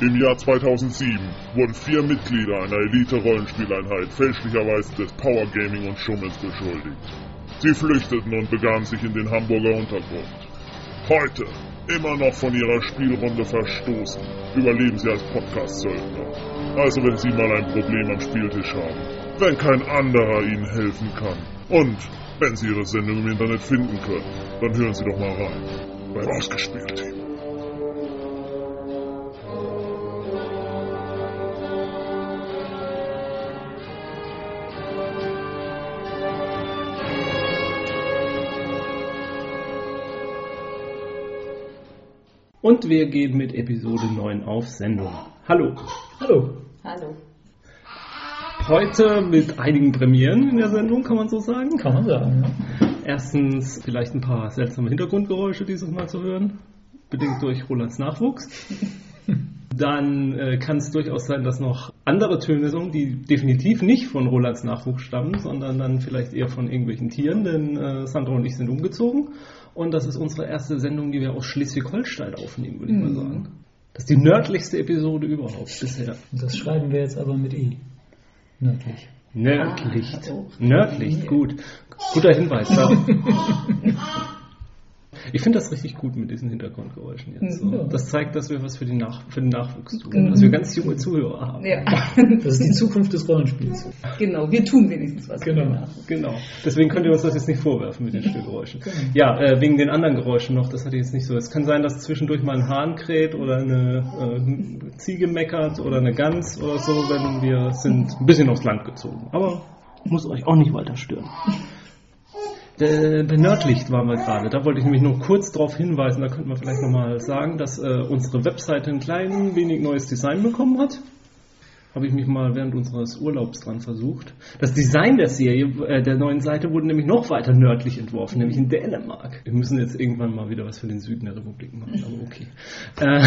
Im Jahr 2007 wurden vier Mitglieder einer Elite-Rollenspieleinheit fälschlicherweise des Power Gaming und Schummels beschuldigt. Sie flüchteten und begaben sich in den Hamburger Untergrund. Heute, immer noch von ihrer Spielrunde verstoßen, überleben sie als Podcast-Söldner. Also wenn Sie mal ein Problem am Spieltisch haben, wenn kein anderer Ihnen helfen kann und wenn Sie Ihre Sendung im Internet finden können, dann hören Sie doch mal rein beim Ausgespielt-Team. Und wir gehen mit Episode 9 auf Sendung. Hallo. Hallo. Hallo. Heute mit einigen Premieren in der Sendung, kann man so sagen. Kann man sagen, ja. Erstens vielleicht ein paar seltsame Hintergrundgeräusche dieses Mal zu hören, bedingt durch Rolands Nachwuchs. Dann äh, kann es durchaus sein, dass noch andere Töne sind, die definitiv nicht von Rolands Nachwuchs stammen, sondern dann vielleicht eher von irgendwelchen Tieren, denn äh, Sandra und ich sind umgezogen. Und das ist unsere erste Sendung, die wir aus Schleswig-Holstein aufnehmen, würde ich mal sagen. Das ist die nördlichste Episode überhaupt bisher. Das schreiben wir jetzt aber mit I. Nördlich. Nördlich. Ah. Nördlich, gut. Guter Hinweis. Ich finde das richtig gut mit diesen Hintergrundgeräuschen jetzt. So. Ja. Das zeigt, dass wir was für, die Nach für den Nachwuchs tun. Mhm. Dass wir ganz junge Zuhörer haben. Ja, Das ist die Zukunft des Rollenspiels. genau. Wir tun wenigstens was. Genau. Genau. Deswegen könnt ihr uns das jetzt nicht vorwerfen mit den Störgeräuschen. Genau. Ja, äh, wegen den anderen Geräuschen noch, das hatte ich jetzt nicht so. Es kann sein, dass zwischendurch mal ein Hahn kräht oder eine äh, Ziege meckert oder eine Gans oder so, wenn wir sind ein bisschen aufs Land gezogen. Aber muss euch auch nicht weiter stören. Äh, Bei Nördlicht waren wir gerade. Da wollte ich nämlich nur kurz darauf hinweisen, da könnten wir vielleicht nochmal sagen, dass äh, unsere Webseite ein klein wenig neues Design bekommen hat. Habe ich mich mal während unseres Urlaubs dran versucht. Das Design der Serie, äh, der neuen Seite, wurde nämlich noch weiter nördlich entworfen, nämlich in Dänemark. Wir müssen jetzt irgendwann mal wieder was für den Süden der Republik machen, aber okay. Äh,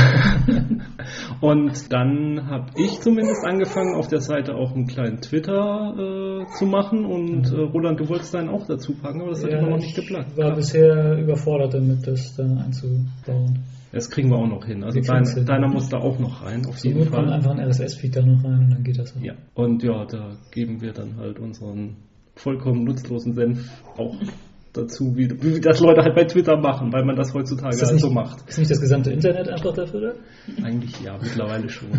und dann habe ich zumindest angefangen, auf der Seite auch einen kleinen Twitter äh, zu machen. Und äh, Roland, du wolltest deinen auch dazu packen, aber das hat immer noch nicht geklappt. Ich war bisher überfordert damit, das da einzubauen. Das kriegen wir auch noch hin. Also Wir dein, kriegen's hin. deiner muss da auch noch rein, auf jeden Not kommt Fall. einfach ein RSS-Feed da noch rein und dann geht das auch. Ja, und ja, da geben wir dann halt unseren vollkommen nutzlosen Senf auch dazu, wie, wie das Leute halt bei Twitter machen, weil man das heutzutage das halt nicht, so macht. ist nicht das gesamte Internet einfach dafür da? Eigentlich ja, mittlerweile schon.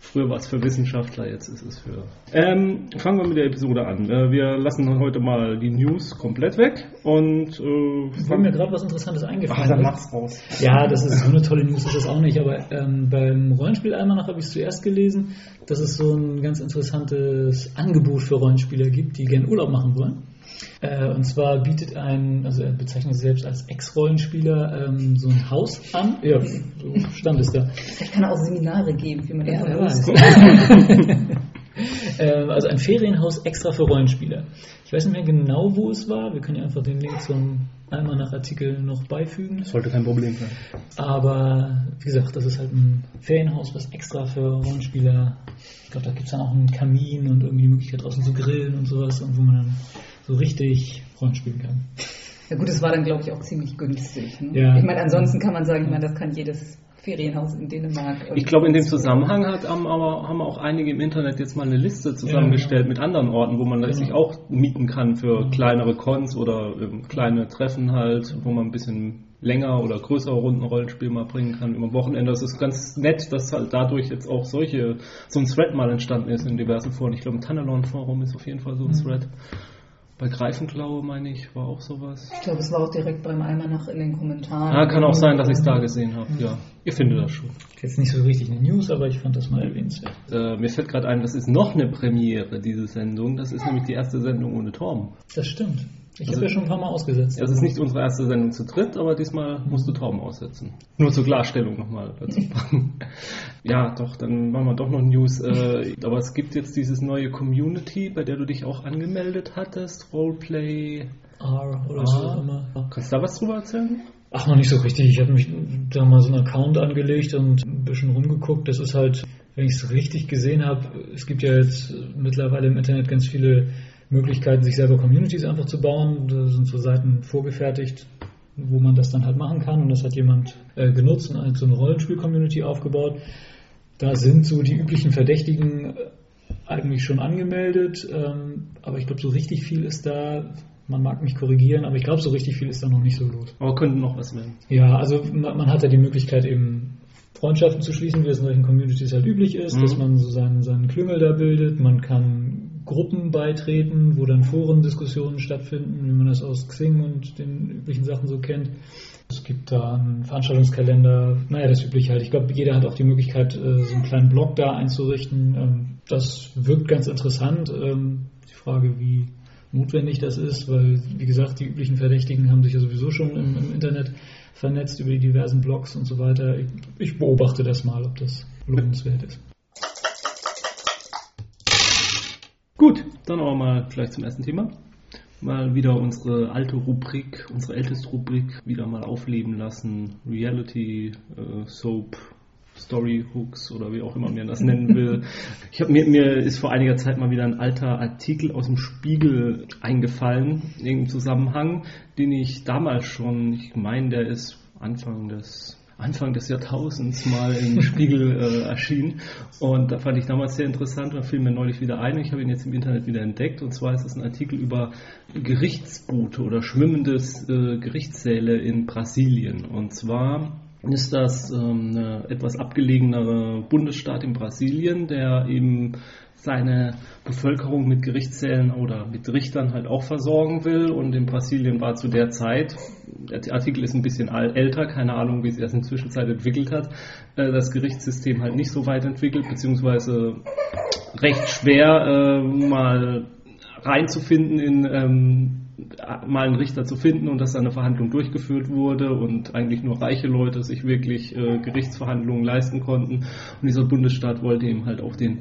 Früher war es für Wissenschaftler, jetzt ist es für. Ähm, fangen wir mit der Episode an. Äh, wir lassen heute mal die News komplett weg und äh, Ich mir gerade was Interessantes eingefallen. Ach, dann mach's raus. Ja, das ist so eine tolle News, ist das auch nicht, aber ähm, beim Rollenspiel-Almanach habe ich es zuerst gelesen, dass es so ein ganz interessantes Angebot für Rollenspieler gibt, die gerne Urlaub machen wollen. Äh, und zwar bietet ein, also er bezeichnet sich selbst als Ex-Rollenspieler, ähm, so ein Haus an. Ja, so stand es da. Vielleicht kann er auch Seminare geben, wie man Ja, das. Ähm, also ein Ferienhaus extra für Rollenspieler. Ich weiß nicht mehr genau, wo es war. Wir können ja einfach den Link zum Almanach-Artikel noch beifügen. Sollte kein Problem sein. Aber wie gesagt, das ist halt ein Ferienhaus, was extra für Rollenspieler. Ich glaube, da gibt es dann auch einen Kamin und irgendwie die Möglichkeit draußen zu grillen und sowas, und wo man dann so richtig Rollenspielen kann. Ja gut, es war dann, glaube ich, auch ziemlich günstig. Ne? Ja. Ich meine, ansonsten kann man sagen, ich meine, das kann jedes Ferienhaus in Dänemark. Ich glaube, in dem Zusammenhang hat, haben, aber, haben auch einige im Internet jetzt mal eine Liste zusammengestellt Ja, mit anderen Orten, wo man Genau. sich auch mieten kann für kleinere Cons oder ähm, kleine Treffen halt, wo man ein bisschen länger oder größere Runden Rollenspiel mal bringen kann über Wochenende. Das ist ganz nett, dass halt dadurch jetzt auch solche, so ein Thread mal entstanden ist in diversen Foren. Ich glaube, im Tunnelon Forum ist auf jeden Fall so ein Mhm. Thread. Bei Greifenklaue, meine ich, war auch sowas. Ich glaube, es war auch direkt beim Almanach in den Kommentaren. Ah, kann auch sein, dass ich es da gesehen habe. Ja, ihr findet das schon. Jetzt nicht so richtig eine News, aber ich fand das mal erwähnenswert. Äh, mir fällt gerade ein, das ist noch eine Premiere, diese Sendung. Das ist nämlich die erste Sendung ohne Torben. Das stimmt. Ich Also- habe ja schon ein paar Mal ausgesetzt. Das ist nicht unsere erste Sendung zu dritt, aber diesmal musst du Torben aussetzen. Nur zur Klarstellung nochmal dazu. ja, doch, dann machen wir doch noch News. Äh, aber es gibt jetzt dieses neue Community, bei der du dich auch angemeldet hattest. Roleplay. R oder Ah. so auch immer. Kannst du da was drüber erzählen? Ach, noch nicht so richtig. Ich habe mich da mal so einen Account angelegt und ein bisschen rumgeguckt. Das ist halt, wenn ich es richtig gesehen habe, es gibt ja jetzt mittlerweile im Internet ganz viele Möglichkeiten, sich selber Communities einfach zu bauen. Da sind so Seiten vorgefertigt, wo man das dann halt machen kann. Und das hat jemand äh, genutzt und so eine Rollenspiel-Community aufgebaut. Da sind so die üblichen Verdächtigen eigentlich schon angemeldet, ähm, aber ich glaube, so richtig viel ist da, man mag mich korrigieren, aber ich glaube, so richtig viel ist da noch nicht so los. Aber könnte noch was werden. Ja, also man, man hat ja die Möglichkeit eben Freundschaften zu schließen, wie es in solchen Communities halt üblich ist, Mhm. dass man so seinen, seinen Klüngel da bildet, man kann Gruppen beitreten, wo dann Forendiskussionen stattfinden, wie man das aus Xing und den üblichen Sachen so kennt. Es gibt da einen Veranstaltungskalender, naja, das übliche halt. Ich glaube, jeder hat auch die Möglichkeit, äh, so einen kleinen Blog da einzurichten. Ähm, Das wirkt ganz interessant. Ähm, Die Frage, wie notwendig das ist, weil, wie gesagt, die üblichen Verdächtigen haben sich ja sowieso schon im, im Internet vernetzt über die diversen Blogs und so weiter. Ich, ich beobachte das mal, ob das lohnenswert ist. Gut, dann aber mal vielleicht zum ersten Thema. Mal wieder unsere alte Rubrik, unsere älteste Rubrik wieder mal aufleben lassen. Reality, äh, Soap, Story Hooks oder wie auch immer man das nennen will. Ich habe mir, mir ist vor einiger Zeit mal wieder ein alter Artikel aus dem Spiegel eingefallen, in irgendeinem Zusammenhang, den ich damals schon, ich meine, der ist Anfang des Anfang des Jahrtausends mal im Spiegel äh, erschien. Und da fand ich damals sehr interessant und fiel mir neulich wieder ein. Ich habe ihn jetzt im Internet wieder entdeckt. Und zwar ist es ein Artikel über Gerichtsboote oder schwimmendes äh, Gerichtssäle in Brasilien. Und zwar ist das ähm, eine etwas abgelegenere Bundesstaat in Brasilien, der eben seine Bevölkerung mit Gerichtssälen oder mit Richtern halt auch versorgen will. Und in Brasilien war zu der Zeit, der Artikel ist ein bisschen älter, keine Ahnung, wie es erst in der Zwischenzeit entwickelt hat, äh, das Gerichtssystem halt nicht so weit entwickelt, beziehungsweise recht schwer äh, mal reinzufinden in ähm, mal einen Richter zu finden und dass da eine Verhandlung durchgeführt wurde und eigentlich nur reiche Leute sich wirklich äh, Gerichtsverhandlungen leisten konnten. Und dieser Bundesstaat wollte eben halt auch den,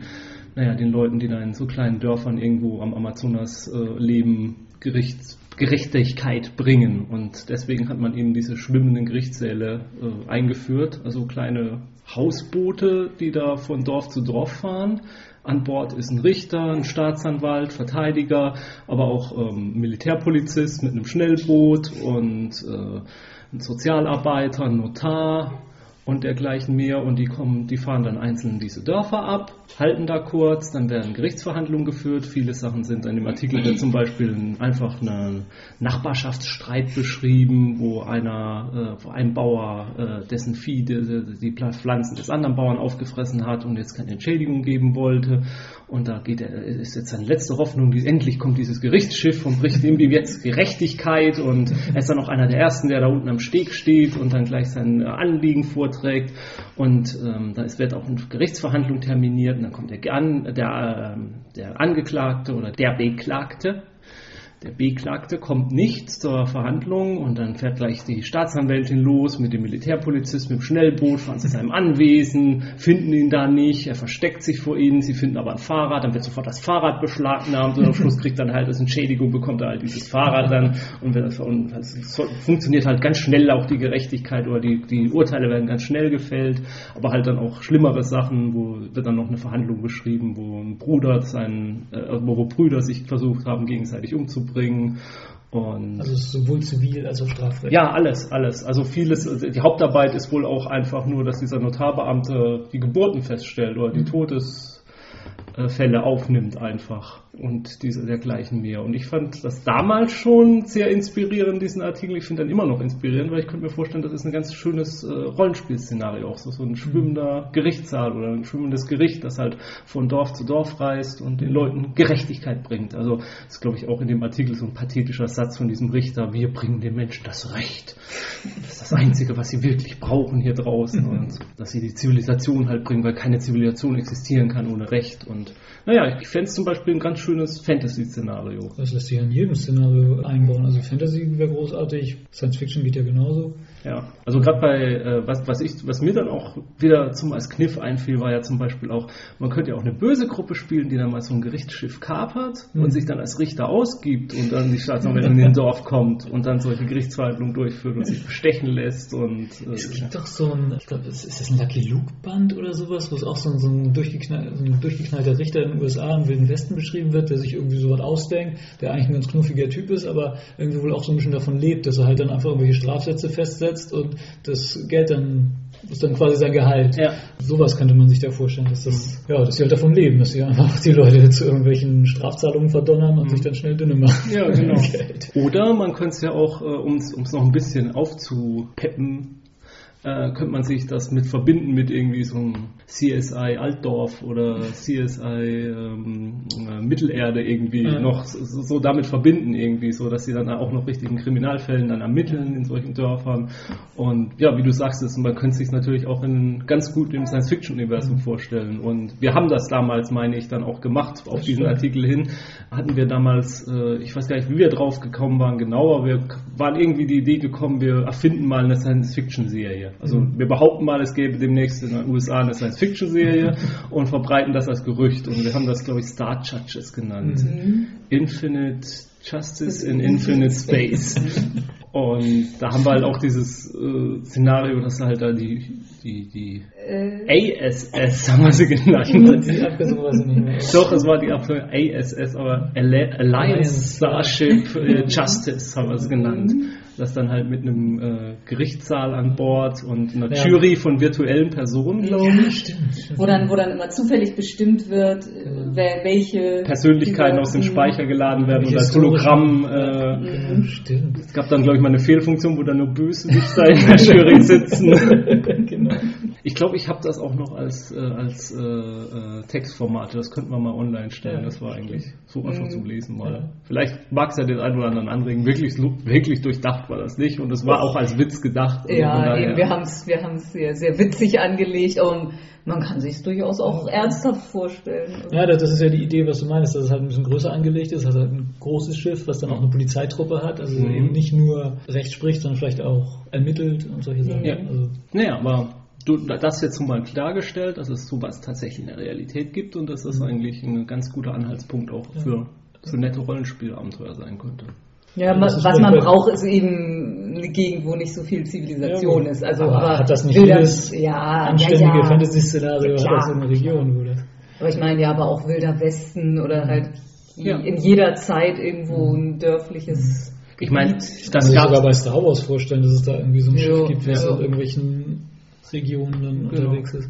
naja, den Leuten, die da in so kleinen Dörfern irgendwo am Amazonas äh, leben, Gerichts, Gerechtigkeit bringen. Und deswegen hat man eben diese schwimmenden Gerichtssäle äh, eingeführt, also kleine Hausboote, die da von Dorf zu Dorf fahren. An Bord ist ein Richter, ein Staatsanwalt, Verteidiger, aber auch ähm, Militärpolizist mit einem Schnellboot und äh, ein Sozialarbeiter, ein Notar und dergleichen mehr. Und die kommen, die fahren dann einzeln diese Dörfer ab, halten da kurz, dann werden Gerichtsverhandlungen geführt. Viele Sachen sind in dem Artikel wird zum Beispiel ein- einfach ein Nachbarschaftsstreit beschrieben, wo einer, äh, wo ein Bauer äh, dessen Vieh die, die Pflanzen des anderen Bauern aufgefressen hat und jetzt keine Entschädigung geben wollte. Und da geht er, ist jetzt seine letzte Hoffnung, die, endlich kommt dieses Gerichtsschiff und bricht ihm jetzt Gerechtigkeit. Und er ist dann auch einer der ersten, der da unten am Steg steht und dann gleich sein Anliegen vorträgt. Und ähm, da wird auch eine Gerichtsverhandlung terminiert. Und dann kommt der, der, ähm, der Angeklagte oder der Beklagte der Beklagte kommt nicht zur Verhandlung und dann fährt gleich die Staatsanwältin los mit dem Militärpolizist mit dem Schnellboot, fahren zu seinem Anwesen, finden ihn da nicht, er versteckt sich vor ihnen, sie finden aber ein Fahrrad, dann wird sofort das Fahrrad beschlagnahmt und am Schluss kriegt dann halt als Entschädigung, bekommt er halt dieses Fahrrad dann und, das, und das funktioniert halt ganz schnell auch die Gerechtigkeit oder die, die Urteile werden ganz schnell gefällt, aber halt dann auch schlimmere Sachen, wo wird dann noch eine Verhandlung beschrieben, wo ein Bruder seinen, äh, wo Brüder sich versucht haben, gegenseitig umzubringen und Also sowohl zivil als auch Strafrecht. ja, alles, alles. Also vieles, die Hauptarbeit ist wohl auch einfach nur, dass dieser Notarbeamte die Geburten feststellt oder die Todesfälle aufnimmt einfach und diese dergleichen mehr. Und ich fand das damals schon sehr inspirierend, diesen Artikel. Ich finde dann immer noch inspirierend, weil ich könnte mir vorstellen, das ist ein ganz schönes äh, Rollenspielszenario auch. So, so ein schwimmender Gerichtssaal oder ein schwimmendes Gericht, das halt von Dorf zu Dorf reist und den Leuten Gerechtigkeit bringt. Also das ist, glaube ich, auch in dem Artikel so ein pathetischer Satz von diesem Richter. Wir bringen den Menschen das Recht. Das ist das Einzige, was sie wirklich brauchen hier draußen. Und dass sie die Zivilisation halt bringen, weil keine Zivilisation existieren kann ohne Recht. Und naja, ich fände es zum Beispiel ein ganz schönes Fantasy-Szenario. Das lässt sich in jedem Szenario einbauen. Also Fantasy wäre großartig, Science Fiction geht ja genauso. Ja, also gerade bei, äh, was, was, ich, was mir dann auch wieder zum als Kniff einfiel, war ja zum Beispiel auch, man könnte ja auch eine böse Gruppe spielen, die dann mal so ein Gerichtsschiff kapert Mhm. und sich dann als Richter ausgibt und dann die Staatsanwältin in den Dorf kommt und dann solche Gerichtsverhandlungen durchführt und sich bestechen lässt und äh, Es gibt doch so ein, ich glaube, ist, ist das ein Lucky Luke Band oder sowas, wo es auch so ein, so ein, durchgeknall, so ein durchgeknallter Richter in den USA im Wilden Westen beschrieben wird, der sich irgendwie sowas ausdenkt, der eigentlich ein ganz knuffiger Typ ist, aber irgendwie wohl auch so ein bisschen davon lebt, dass er halt dann einfach irgendwelche Strafsätze festsetzt und das Geld dann ist dann quasi sein Gehalt. Ja. Sowas könnte man sich da vorstellen, dass das, ja, dass sie halt davon leben, dass sie einfach die Leute zu irgendwelchen Strafzahlungen verdonnern und sich dann schnell dünne machen. Ja, genau. Geld. Oder man könnte es ja auch, äh, um es noch ein bisschen aufzupeppen, äh, könnte man sich das mit verbinden mit irgendwie so einem CSI Altdorf oder CSI ähm, äh, Mittelerde irgendwie Ja. noch so, so damit verbinden irgendwie, so dass sie dann auch noch richtigen Kriminalfällen dann ermitteln in solchen Dörfern. Und ja, wie du sagst, es- man könnte sich natürlich auch in ganz gut im Science-Fiction-Universum vorstellen. Und wir haben das damals, meine ich, dann auch gemacht auf diesen. Artikel hin. Hatten wir damals, äh, ich weiß gar nicht, wie wir drauf gekommen waren genau, aber wir waren irgendwie die Idee gekommen, wir erfinden mal eine Science-Fiction-Serie. Also Mhm. wir behaupten mal, es gäbe demnächst in den USA eine Science-Fiction-Serie und verbreiten das als Gerücht. Und wir haben das, glaube ich, Star Judges genannt. Mhm. Infinite Justice in Infinite Space. Und da haben wir halt auch dieses äh, Szenario, dass halt da die, die, die Äh, ASS, haben wir sie genannt. Die Abkürzung weiß ich nicht mehr. Doch, es war die Abkürzung ASS, aber Alli- Alliance Starship äh, Justice haben wir es genannt. Das dann halt mit einem äh, Gerichtssaal an Bord und einer Ja. Jury von virtuellen Personen, glaube Ja, ich. stimmt. wo, dann, wo dann immer zufällig bestimmt wird, äh, wer, welche Persönlichkeiten aus dem Speicher geladen werden und als Hologramm. Äh, Genau, stimmt. es gab dann, glaube ich, mal eine Fehlfunktion, wo dann nur Bösewichter in der Jury sitzen. genau. Ich glaube, ich habe das auch noch als, äh, als äh, äh, Textformate. Das könnten wir mal online stellen. Ja, das war eigentlich so einfach Mhm. zum Lesen mal. Ja. Vielleicht mag es ja den einen oder anderen anregen. Wirklich, wirklich durchdacht war das nicht. Und es war auch als Witz gedacht. Also Ja, daher- eben, wir haben es wir haben's sehr, sehr witzig angelegt und man kann sich durchaus auch ernsthaft vorstellen. Ja, das das ist ja die Idee, was du meinst, dass es halt ein bisschen größer angelegt ist, also halt ein großes Schiff, was dann auch eine Polizeitruppe hat, also Mhm. eben nicht nur Recht spricht, sondern vielleicht auch ermittelt und solche Sachen. Ja. Also, Naja, aber das jetzt nun mal klargestellt, dass es sowas tatsächlich in der Realität gibt und dass das eigentlich ein ganz guter Anhaltspunkt auch für, für nette Rollenspielabenteuer sein könnte. Ja, Das was, ist was man braucht, ist eben eine Gegend, wo nicht so viel Zivilisation Ja, ist. Also, aber hat das nicht wilder- jedes ja, anständige ja, ja. Fantasy-Szenario Ja, hat das in der Region, wo das. Aber ich meine ja, aber auch Wilder Westen oder halt Ja. in jeder Zeit irgendwo ein dörfliches. Ich meine, Ich dann kann mir gab sogar bei Star Wars vorstellen, dass es da irgendwie so ein Schiff gibt, was ja. irgendwelchen Regionen dann Genau. unterwegs ist.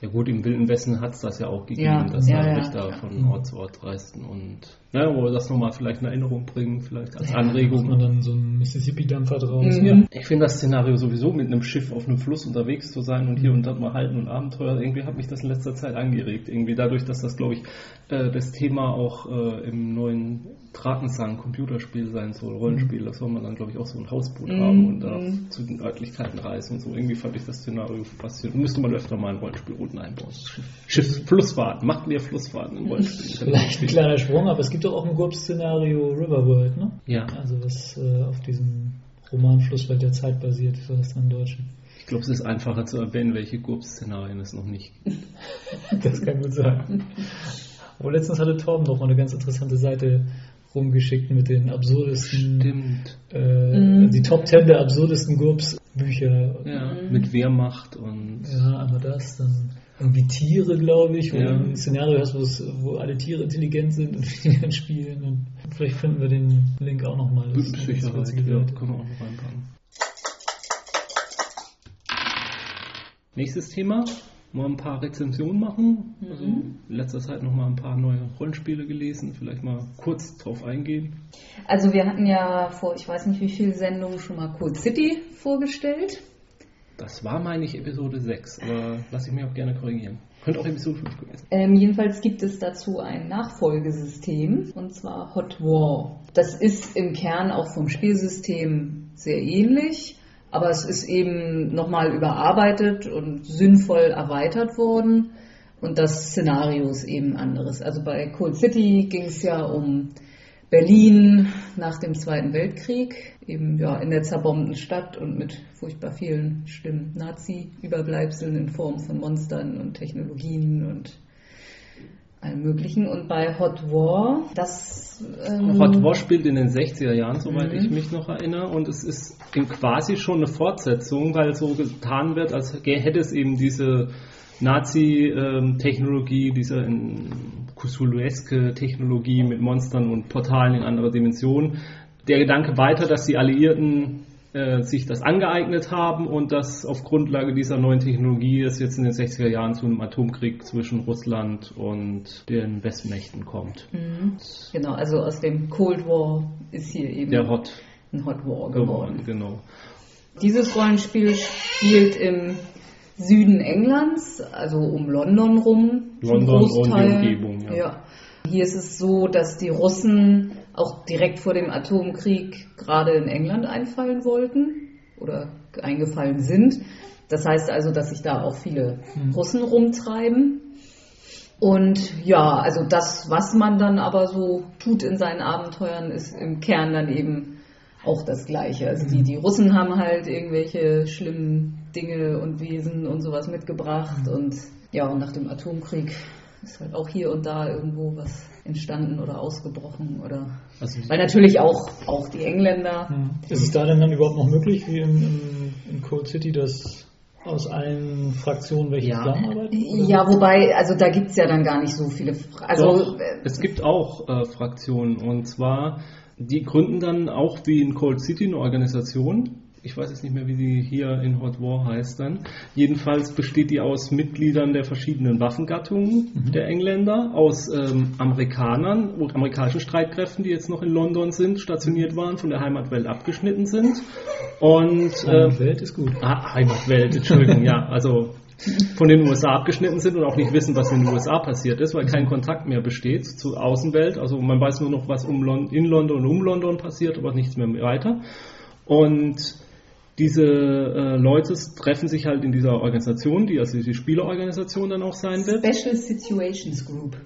Ja gut, im Wilden Westen hat es das ja auch gegeben, Ja, dass ja, da ja. Richter von Ort zu Ort reisten und ja, wo wir das nochmal vielleicht in Erinnerung bringen, vielleicht als Macht Anregung. man dann so einen Mississippi-Dampfer draus. Mhm. Ja. Ich finde das Szenario sowieso mit einem Schiff auf einem Fluss unterwegs zu sein und hier und dort mal halten und Abenteuer, irgendwie hat mich das in letzter Zeit angeregt. Irgendwie dadurch, dass das, glaube ich, äh, das Thema auch äh, im neuen Drakensang Computerspiel sein soll, Rollenspiel, da soll man dann, glaube ich, auch so ein Hausboot Mhm. haben und da Mhm. zu den Örtlichkeiten reisen und so. Irgendwie fand ich das Szenario faszinierend. Müsste man öfter mal in Rollenspielrouten einbauen. Schiff, Flussfahrten, macht mehr Flussfahrten in Rollenspielen. Vielleicht ein kleiner Sprung, aber es gibt doch auch ein GURPS-Szenario Riverworld, ne? Ja, Also was äh, auf diesem Roman Flusswelt der Zeit basiert, heißt das im Deutschen? ich glaube, es ist einfacher zu erwähnen, welche GURPS-Szenarien es noch nicht gibt. Das kann gut sein. Aber letztens hatte Torben noch mal eine ganz interessante Seite rumgeschickt mit den absurdesten, Stimmt. äh, Mhm. die Top 10 der absurdesten GURPS-Bücher. Ja, mit Wehrmacht und Ja, einmal das, dann irgendwie Tiere, glaube ich, wo Ja. du ein Szenario hast, wo, es- wo alle Tiere intelligent sind und die dann spielen. Und vielleicht finden wir den Link auch nochmal. Sicherheit, ja, können wir auch noch reinpacken. Nächstes Thema. Mal ein paar Rezensionen machen. Also in letzter Zeit noch mal ein paar neue Rollenspiele gelesen. Vielleicht mal kurz drauf eingehen. Also wir hatten ja vor, ich weiß nicht wie viele Sendungen schon mal Code City vorgestellt. Das war, meine ich, Episode 6, aber lasse ich mich auch gerne korrigieren. Könnte auch Episode 5 gewesen Ähm, jedenfalls gibt es dazu ein Nachfolgesystem und zwar Hot War. Das ist im Kern auch vom Spielsystem sehr ähnlich, aber es ist eben nochmal überarbeitet und sinnvoll erweitert worden und das Szenario ist eben anderes. Also bei Cold City ging es ja um Berlin nach dem Zweiten Weltkrieg, eben ja in der zerbombten Stadt und mit furchtbar vielen schlimmen Nazi-Überbleibseln in Form von Monstern und Technologien und allem Möglichen. Und bei Hot War, das ähm, Hot War spielt in den 60er Jahren, soweit Mhm. ich mich noch erinnere, und es ist in quasi schon eine Fortsetzung, weil so getan wird, als hätte es eben diese Nazi-Technologie, diese ähm, Cthulhueske Technologie mit Monstern und Portalen in anderer Dimension. Der Gedanke weiter, dass die Alliierten äh, sich das angeeignet haben und dass auf Grundlage dieser neuen Technologie es jetzt in den 60er Jahren zu einem Atomkrieg zwischen Russland und den Westmächten kommt. Mhm. Genau, also aus dem Cold War ist hier eben Der Hot ein Hot War geworden. geworden, genau. Dieses Rollenspiel spielt im Süden Englands, also um London rum. zum London und die Großteil. Umgebung, ja. Hier ist es so, dass die Russen auch direkt vor dem Atomkrieg gerade in England einfallen wollten oder eingefallen sind. Das heißt also, dass sich da auch viele Russen rumtreiben. Und ja, also das, was man dann aber so tut in seinen Abenteuern, ist im Kern dann eben auch das Gleiche. Also die, die Russen haben halt irgendwelche schlimmen Dinge und Wesen und sowas mitgebracht und ja, und nach dem Atomkrieg ist halt auch hier und da irgendwo was entstanden oder ausgebrochen oder Also weil natürlich auch, auch die Engländer Ja. Ist es da denn dann überhaupt noch möglich, wie in, in, in Cold City, dass aus allen Fraktionen welche Ja. zusammenarbeiten? oder? ja, wobei, also da gibt es ja dann gar nicht so viele. Fra- Also, Doch, äh, es gibt auch äh, Fraktionen und zwar, die gründen dann auch wie in Cold City eine Organisation. Ich weiß jetzt nicht mehr, wie sie hier in Hot War heißt dann. Jedenfalls besteht die aus Mitgliedern der verschiedenen Waffengattungen der Engländer, aus ähm, Amerikanern und amerikanischen Streitkräften, die jetzt noch in London sind, stationiert waren, von der Heimatwelt abgeschnitten sind. Und äh, Die Welt ist gut. Ah, Heimatwelt, Entschuldigung, ja. Also von den USA abgeschnitten sind und auch nicht wissen, was in den USA passiert ist, weil kein Kontakt mehr besteht zur Außenwelt. Also man weiß nur noch, was um Lon in London und um London passiert, aber nichts mehr weiter. Und diese äh, Leute treffen sich halt in dieser Organisation, die also die Spielerorganisation dann auch sein wird. Special Situations Group,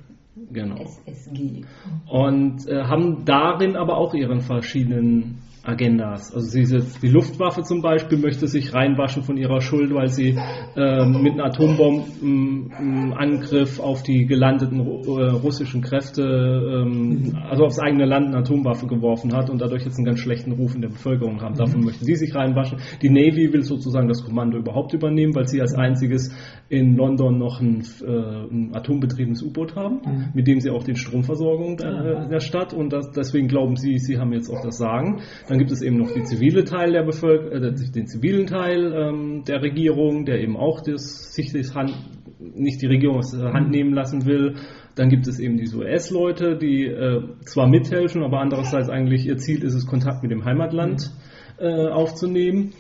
Genau. SSG. und äh, haben darin aber auch ihren verschiedenen Agendas. Also diese, die Luftwaffe zum Beispiel möchte sich reinwaschen von ihrer Schuld, weil sie ähm, mit einem Atombombenangriff auf die gelandeten äh, russischen Kräfte, ähm, also aufs eigene Land eine Atomwaffe geworfen hat und dadurch jetzt einen ganz schlechten Ruf in der Bevölkerung haben. Davon möchte sie sich reinwaschen. Die Navy will sozusagen das Kommando überhaupt übernehmen, weil sie als einziges in London noch ein, äh, ein atombetriebenes U-Boot haben, mit dem sie auch den Stromversorgung der, der Stadt und das, deswegen glauben sie, sie haben jetzt auch das Sagen. Dann gibt es eben noch zivile äh, den zivilen Teil ähm, der Regierung, der eben auch das, sich das Hand, nicht die Regierung aus der Hand nehmen lassen will. Dann gibt es eben diese US-Leute, die äh, zwar mithelfen, aber andererseits eigentlich ihr Ziel ist es, Kontakt mit dem Heimatland äh, aufzunehmen.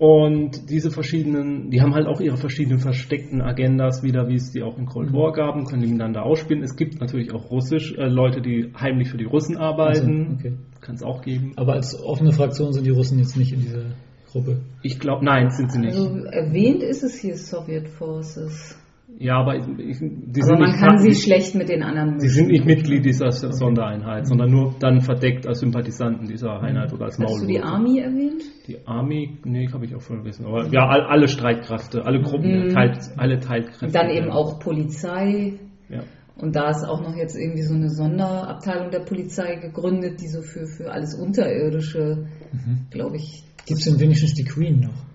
Und diese verschiedenen, die haben halt auch ihre verschiedenen versteckten Agendas wieder, wie es die auch in Cold War gab, und können die miteinander ausspielen. Es gibt natürlich auch Russisch, äh, Leute, die heimlich für die Russen arbeiten. Also, okay. Kann es auch geben. Aber als offene Fraktion sind die Russen jetzt nicht in dieser Gruppe. Ich glaube, nein, sind sie nicht. Also erwähnt ist es hier Soviet Forces. Ja, aber ich, ich, die Aber sind man nicht, kann sie schlecht mit den anderen die sind nicht Mitglied dieser Sondereinheit, sondern nur dann verdeckt als Sympathisanten dieser Einheit oder als Hast du die Army erwähnt? Die Army, nee, habe ich auch voll vergessen. Aber ja, all, alle Streitkräfte, alle Gruppen, Mhm. teilt, alle Teilkräfte. Und dann eben auch Polizei. Ja. Und da ist auch noch jetzt irgendwie so eine Sonderabteilung der Polizei gegründet, die so für, für alles Unterirdische, glaube ich. Gibt es denn wenigstens die Queen noch?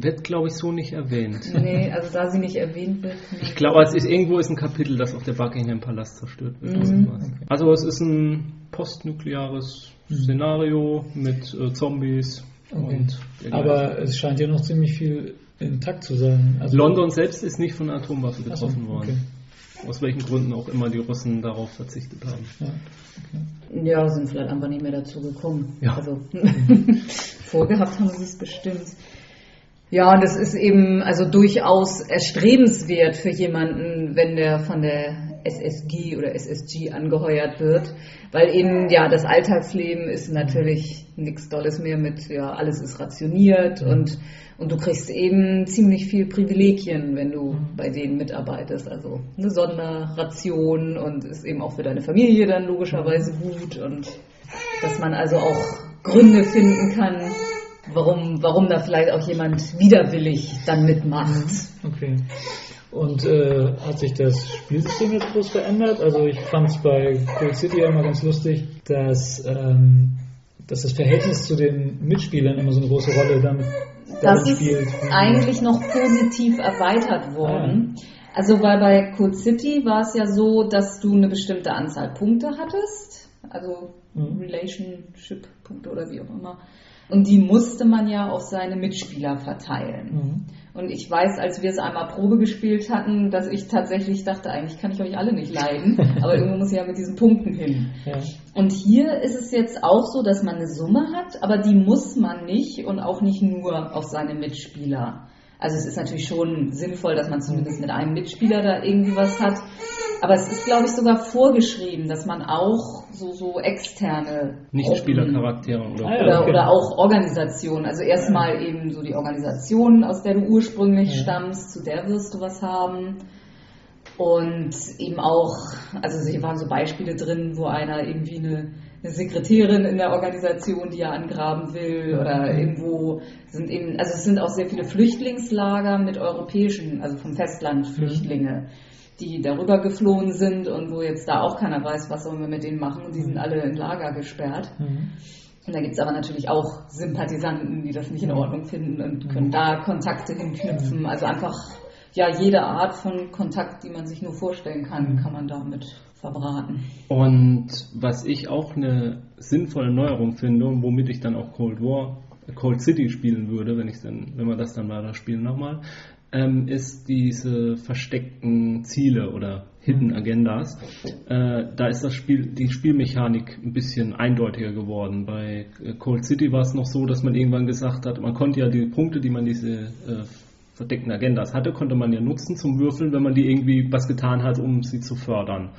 Wird, glaube ich, so nicht erwähnt. Nee, also da sie nicht erwähnt wird. Ich glaube, es ist irgendwo ist ein Kapitel, dass auch der Buckingham Palast zerstört wird. Mhm. Also es ist ein postnukleares Szenario mit äh, Zombies Okay. und. Aber es scheint ja noch ziemlich viel intakt zu sein. Also London selbst ist nicht von einer Atomwaffe Ach so, getroffen worden. Aus welchen Gründen auch immer die Russen darauf verzichtet haben. Ja. Ja, sind vielleicht einfach nicht mehr dazu gekommen. Ja. Also vorgehabt haben sie es bestimmt. Ja, und das ist eben also durchaus erstrebenswert für jemanden, wenn der von der SSG oder SSG angeheuert wird, weil eben ja das Alltagsleben ist natürlich nichts Dolles mehr mit ja alles ist rationiert und und du kriegst eben ziemlich viel Privilegien, wenn du bei denen mitarbeitest, also eine Sonderration und ist eben auch für deine Familie dann logischerweise gut und dass man also auch Gründe finden kann, warum, warum da vielleicht auch jemand widerwillig dann mitmacht. Okay. Und äh, hat sich das Spielsystem jetzt groß verändert? Also ich fand es bei Cold City ja immer ganz lustig, dass, ähm, dass das Verhältnis zu den Mitspielern immer so eine große Rolle damit, Das ist spielt. eigentlich noch positiv erweitert worden. Also weil bei Code City war es ja so, dass du eine bestimmte Anzahl Punkte hattest, also Mhm. Relationship-Punkte oder wie auch immer. Und die musste man ja auf seine Mitspieler verteilen. Mhm. Und ich weiß, als wir es einmal Probe gespielt hatten, dass ich tatsächlich dachte, eigentlich kann ich euch alle nicht leiden, aber irgendwo muss ich ja mit diesen Punkten hin. Ja. Und hier ist es jetzt auch so, dass man eine Summe hat, aber die muss man nicht und auch nicht nur auf seine Mitspieler. Also es ist natürlich schon sinnvoll, dass man zumindest mit einem Mitspieler da irgendwie was hat. Aber es ist, glaube ich, sogar vorgeschrieben, dass man auch so, so externe Nicht-Spielercharaktere oder Ah, ja. oder, okay. oder auch Organisationen. Also erstmal eben so die Organisation, aus der du ursprünglich Ja. stammst, zu der wirst du was haben. Und eben auch, also hier waren so Beispiele drin, wo einer irgendwie eine, eine Sekretärin in der Organisation, die er angraben will, oder irgendwo sind eben, also es sind auch sehr viele Flüchtlingslager mit europäischen, also vom Festland Flüchtlinge, die darüber geflohen sind und wo jetzt da auch keiner weiß, was sollen wir mit denen machen und die sind alle in Lager gesperrt. Mhm. Und da gibt es aber natürlich auch Sympathisanten, die das nicht in Ordnung finden und können da Kontakte hinknüpfen. Also einfach, ja, jede Art von Kontakt, die man sich nur vorstellen kann, kann man damit verbraten. Und was ich auch eine sinnvolle Neuerung finde und womit ich dann auch Cold War, Cold City spielen würde, wenn ich dann, wenn wir das dann weiter spielen nochmal, ähm, ist diese versteckten Ziele oder Hidden Agendas. Äh, da ist das Spiel, die Spielmechanik ein bisschen eindeutiger geworden. Bei äh, Cold City war es noch so, dass man irgendwann gesagt hat, man konnte ja die Punkte, die man diese äh, verdeckten Agendas hatte, konnte man ja nutzen zum Würfeln, wenn man die irgendwie was getan hat, um sie zu fördern.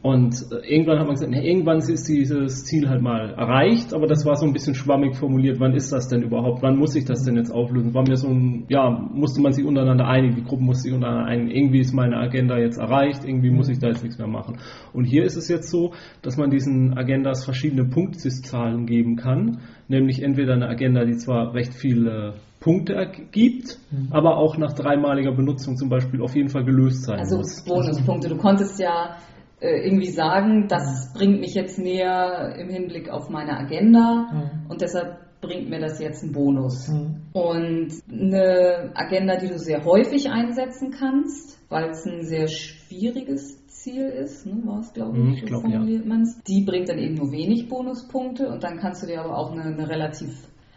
Und äh, irgendwann hat man gesagt, na, irgendwann ist dieses Ziel halt mal erreicht, aber das war so ein bisschen schwammig formuliert. Wann ist das denn überhaupt? Wann muss ich das denn jetzt auflösen? War mir so ein, ja, musste man sich untereinander einigen, die Gruppen musste sich untereinander einigen. Irgendwie ist meine Agenda jetzt erreicht, irgendwie muss ich da jetzt nichts mehr machen. Und hier ist es jetzt so, dass man diesen Agendas verschiedene Punktzahlen geben kann, nämlich entweder eine Agenda, die zwar recht viele Punkte ergibt, aber auch nach dreimaliger Benutzung zum Beispiel auf jeden Fall gelöst sein Also muss. Bonuspunkte. Du konntest ja äh, irgendwie sagen, das bringt mich jetzt näher im Hinblick auf meine Agenda Mhm. und deshalb bringt mir das jetzt einen Bonus. Mhm. Und eine Agenda, die du sehr häufig einsetzen kannst, weil es ein sehr schwieriges Ziel ist, ne, war es glaube Mhm, ich, so glaub, ja. formuliert man's. Die bringt dann eben nur wenig Bonuspunkte und dann kannst du dir aber auch eine, eine relativ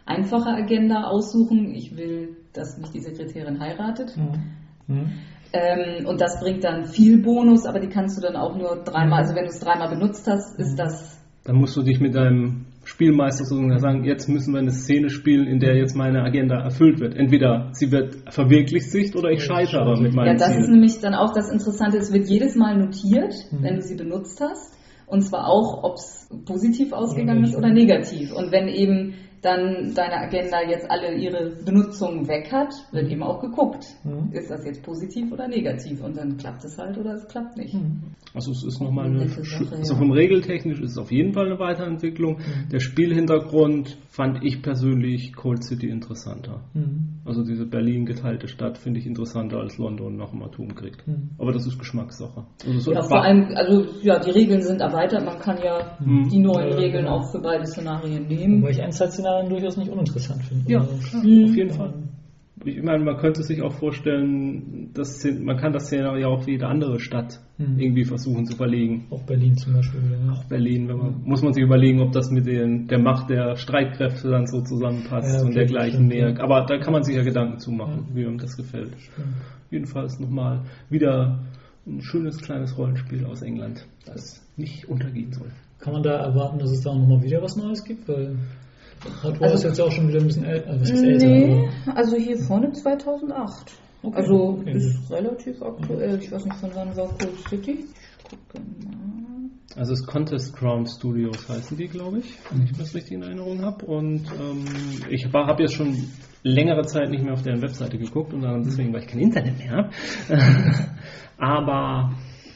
einfache Agenda aussuchen. Ich will, dass mich die Sekretärin heiratet. Mhm. Mhm. Ähm, und das bringt dann viel Bonus, aber die kannst du dann auch nur dreimal, also wenn du es dreimal benutzt hast, ist das Dann musst du dich mit deinem Spielmeister sozusagen sagen, jetzt müssen wir eine Szene spielen, in der jetzt meine Agenda erfüllt wird. Entweder sie wird verwirklicht sich oder ich scheitere aber mit Ja, meinem das ist Ziel. nämlich dann auch das Interessante. Es wird jedes Mal notiert, Mhm. wenn du sie benutzt hast. Und zwar auch, ob es positiv ausgegangen nicht. ist oder negativ. Und wenn eben dann deine Agenda jetzt alle ihre Benutzung weg hat, wird eben auch geguckt, Mhm. ist das jetzt positiv oder negativ. Und dann klappt es halt oder es klappt nicht. Mhm. Also es ist nochmal eine, Sache, also vom Regeltechnisch ist es auf jeden Fall eine Weiterentwicklung. Der Spielhintergrund fand ich persönlich Cold City interessanter. Mhm. Also diese Berlin geteilte Stadt finde ich interessanter als London nach dem Atomkrieg. Mhm. Aber das ist Geschmackssache. Also so Ja, vor allem, also ja, die Regeln sind erweitert. Man kann ja Mhm. die neuen Ja, Regeln genau. auch für beide Szenarien nehmen. Wobei ich Endzeit-Szenarien durchaus nicht uninteressant finde. Ja, Also, klar, Mhm. auf jeden Fall. Ich meine, man könnte sich auch vorstellen, dass man kann das Szenario ja auch für jede andere Stadt Mhm. irgendwie versuchen zu verlegen. Auch Berlin zum Beispiel. Ja. Berlin, wenn man, muss man sich überlegen, ob das mit den, der Macht der Streitkräfte dann so zusammenpasst Ja, okay, und dergleichen stimmt, mehr. ja. Aber da kann man sich ja Gedanken zu machen, wie einem das gefällt. Jedenfalls nochmal wieder ein schönes kleines Rollenspiel aus England, das nicht untergehen soll. Kann man da erwarten, dass es da auch nochmal wieder was Neues gibt? Weil Hot War Also- ist jetzt auch schon wieder ein bisschen älter. Heißt älter? Nee, also hier vorne 2008. Okay, Also okay. ist relativ aktuell. Ich weiß nicht, von wann war Cold City. Ich gucke mal. Also es Contest Ground Studios heißen die, glaube ich, wenn ich das richtig in Erinnerung habe. Und ähm, ich habe jetzt schon längere Zeit nicht mehr auf deren Webseite geguckt und dann deswegen, weil ich kein Internet mehr habe. Aber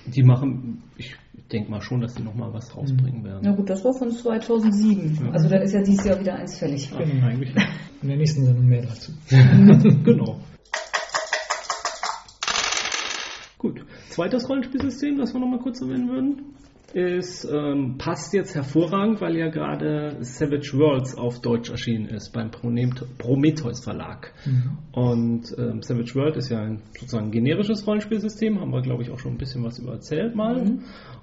die machen, ich denke mal schon, dass die nochmal was rausbringen werden. Na gut, das war von 2007. Also da ist ja dieses Jahr wieder eins fällig. Ja, eigentlich. In der nächsten Sendung mehr dazu. genau. Gut. Zweites Rollenspielsystem, das wir nochmal kurz erwähnen würden, ist, ähm, passt jetzt hervorragend, weil ja gerade Savage Worlds auf Deutsch erschienen ist beim Promet- Prometheus Verlag. Und ähm, Savage World ist ja ein sozusagen generisches Rollenspielsystem, haben wir glaube ich auch schon ein bisschen was über erzählt mal.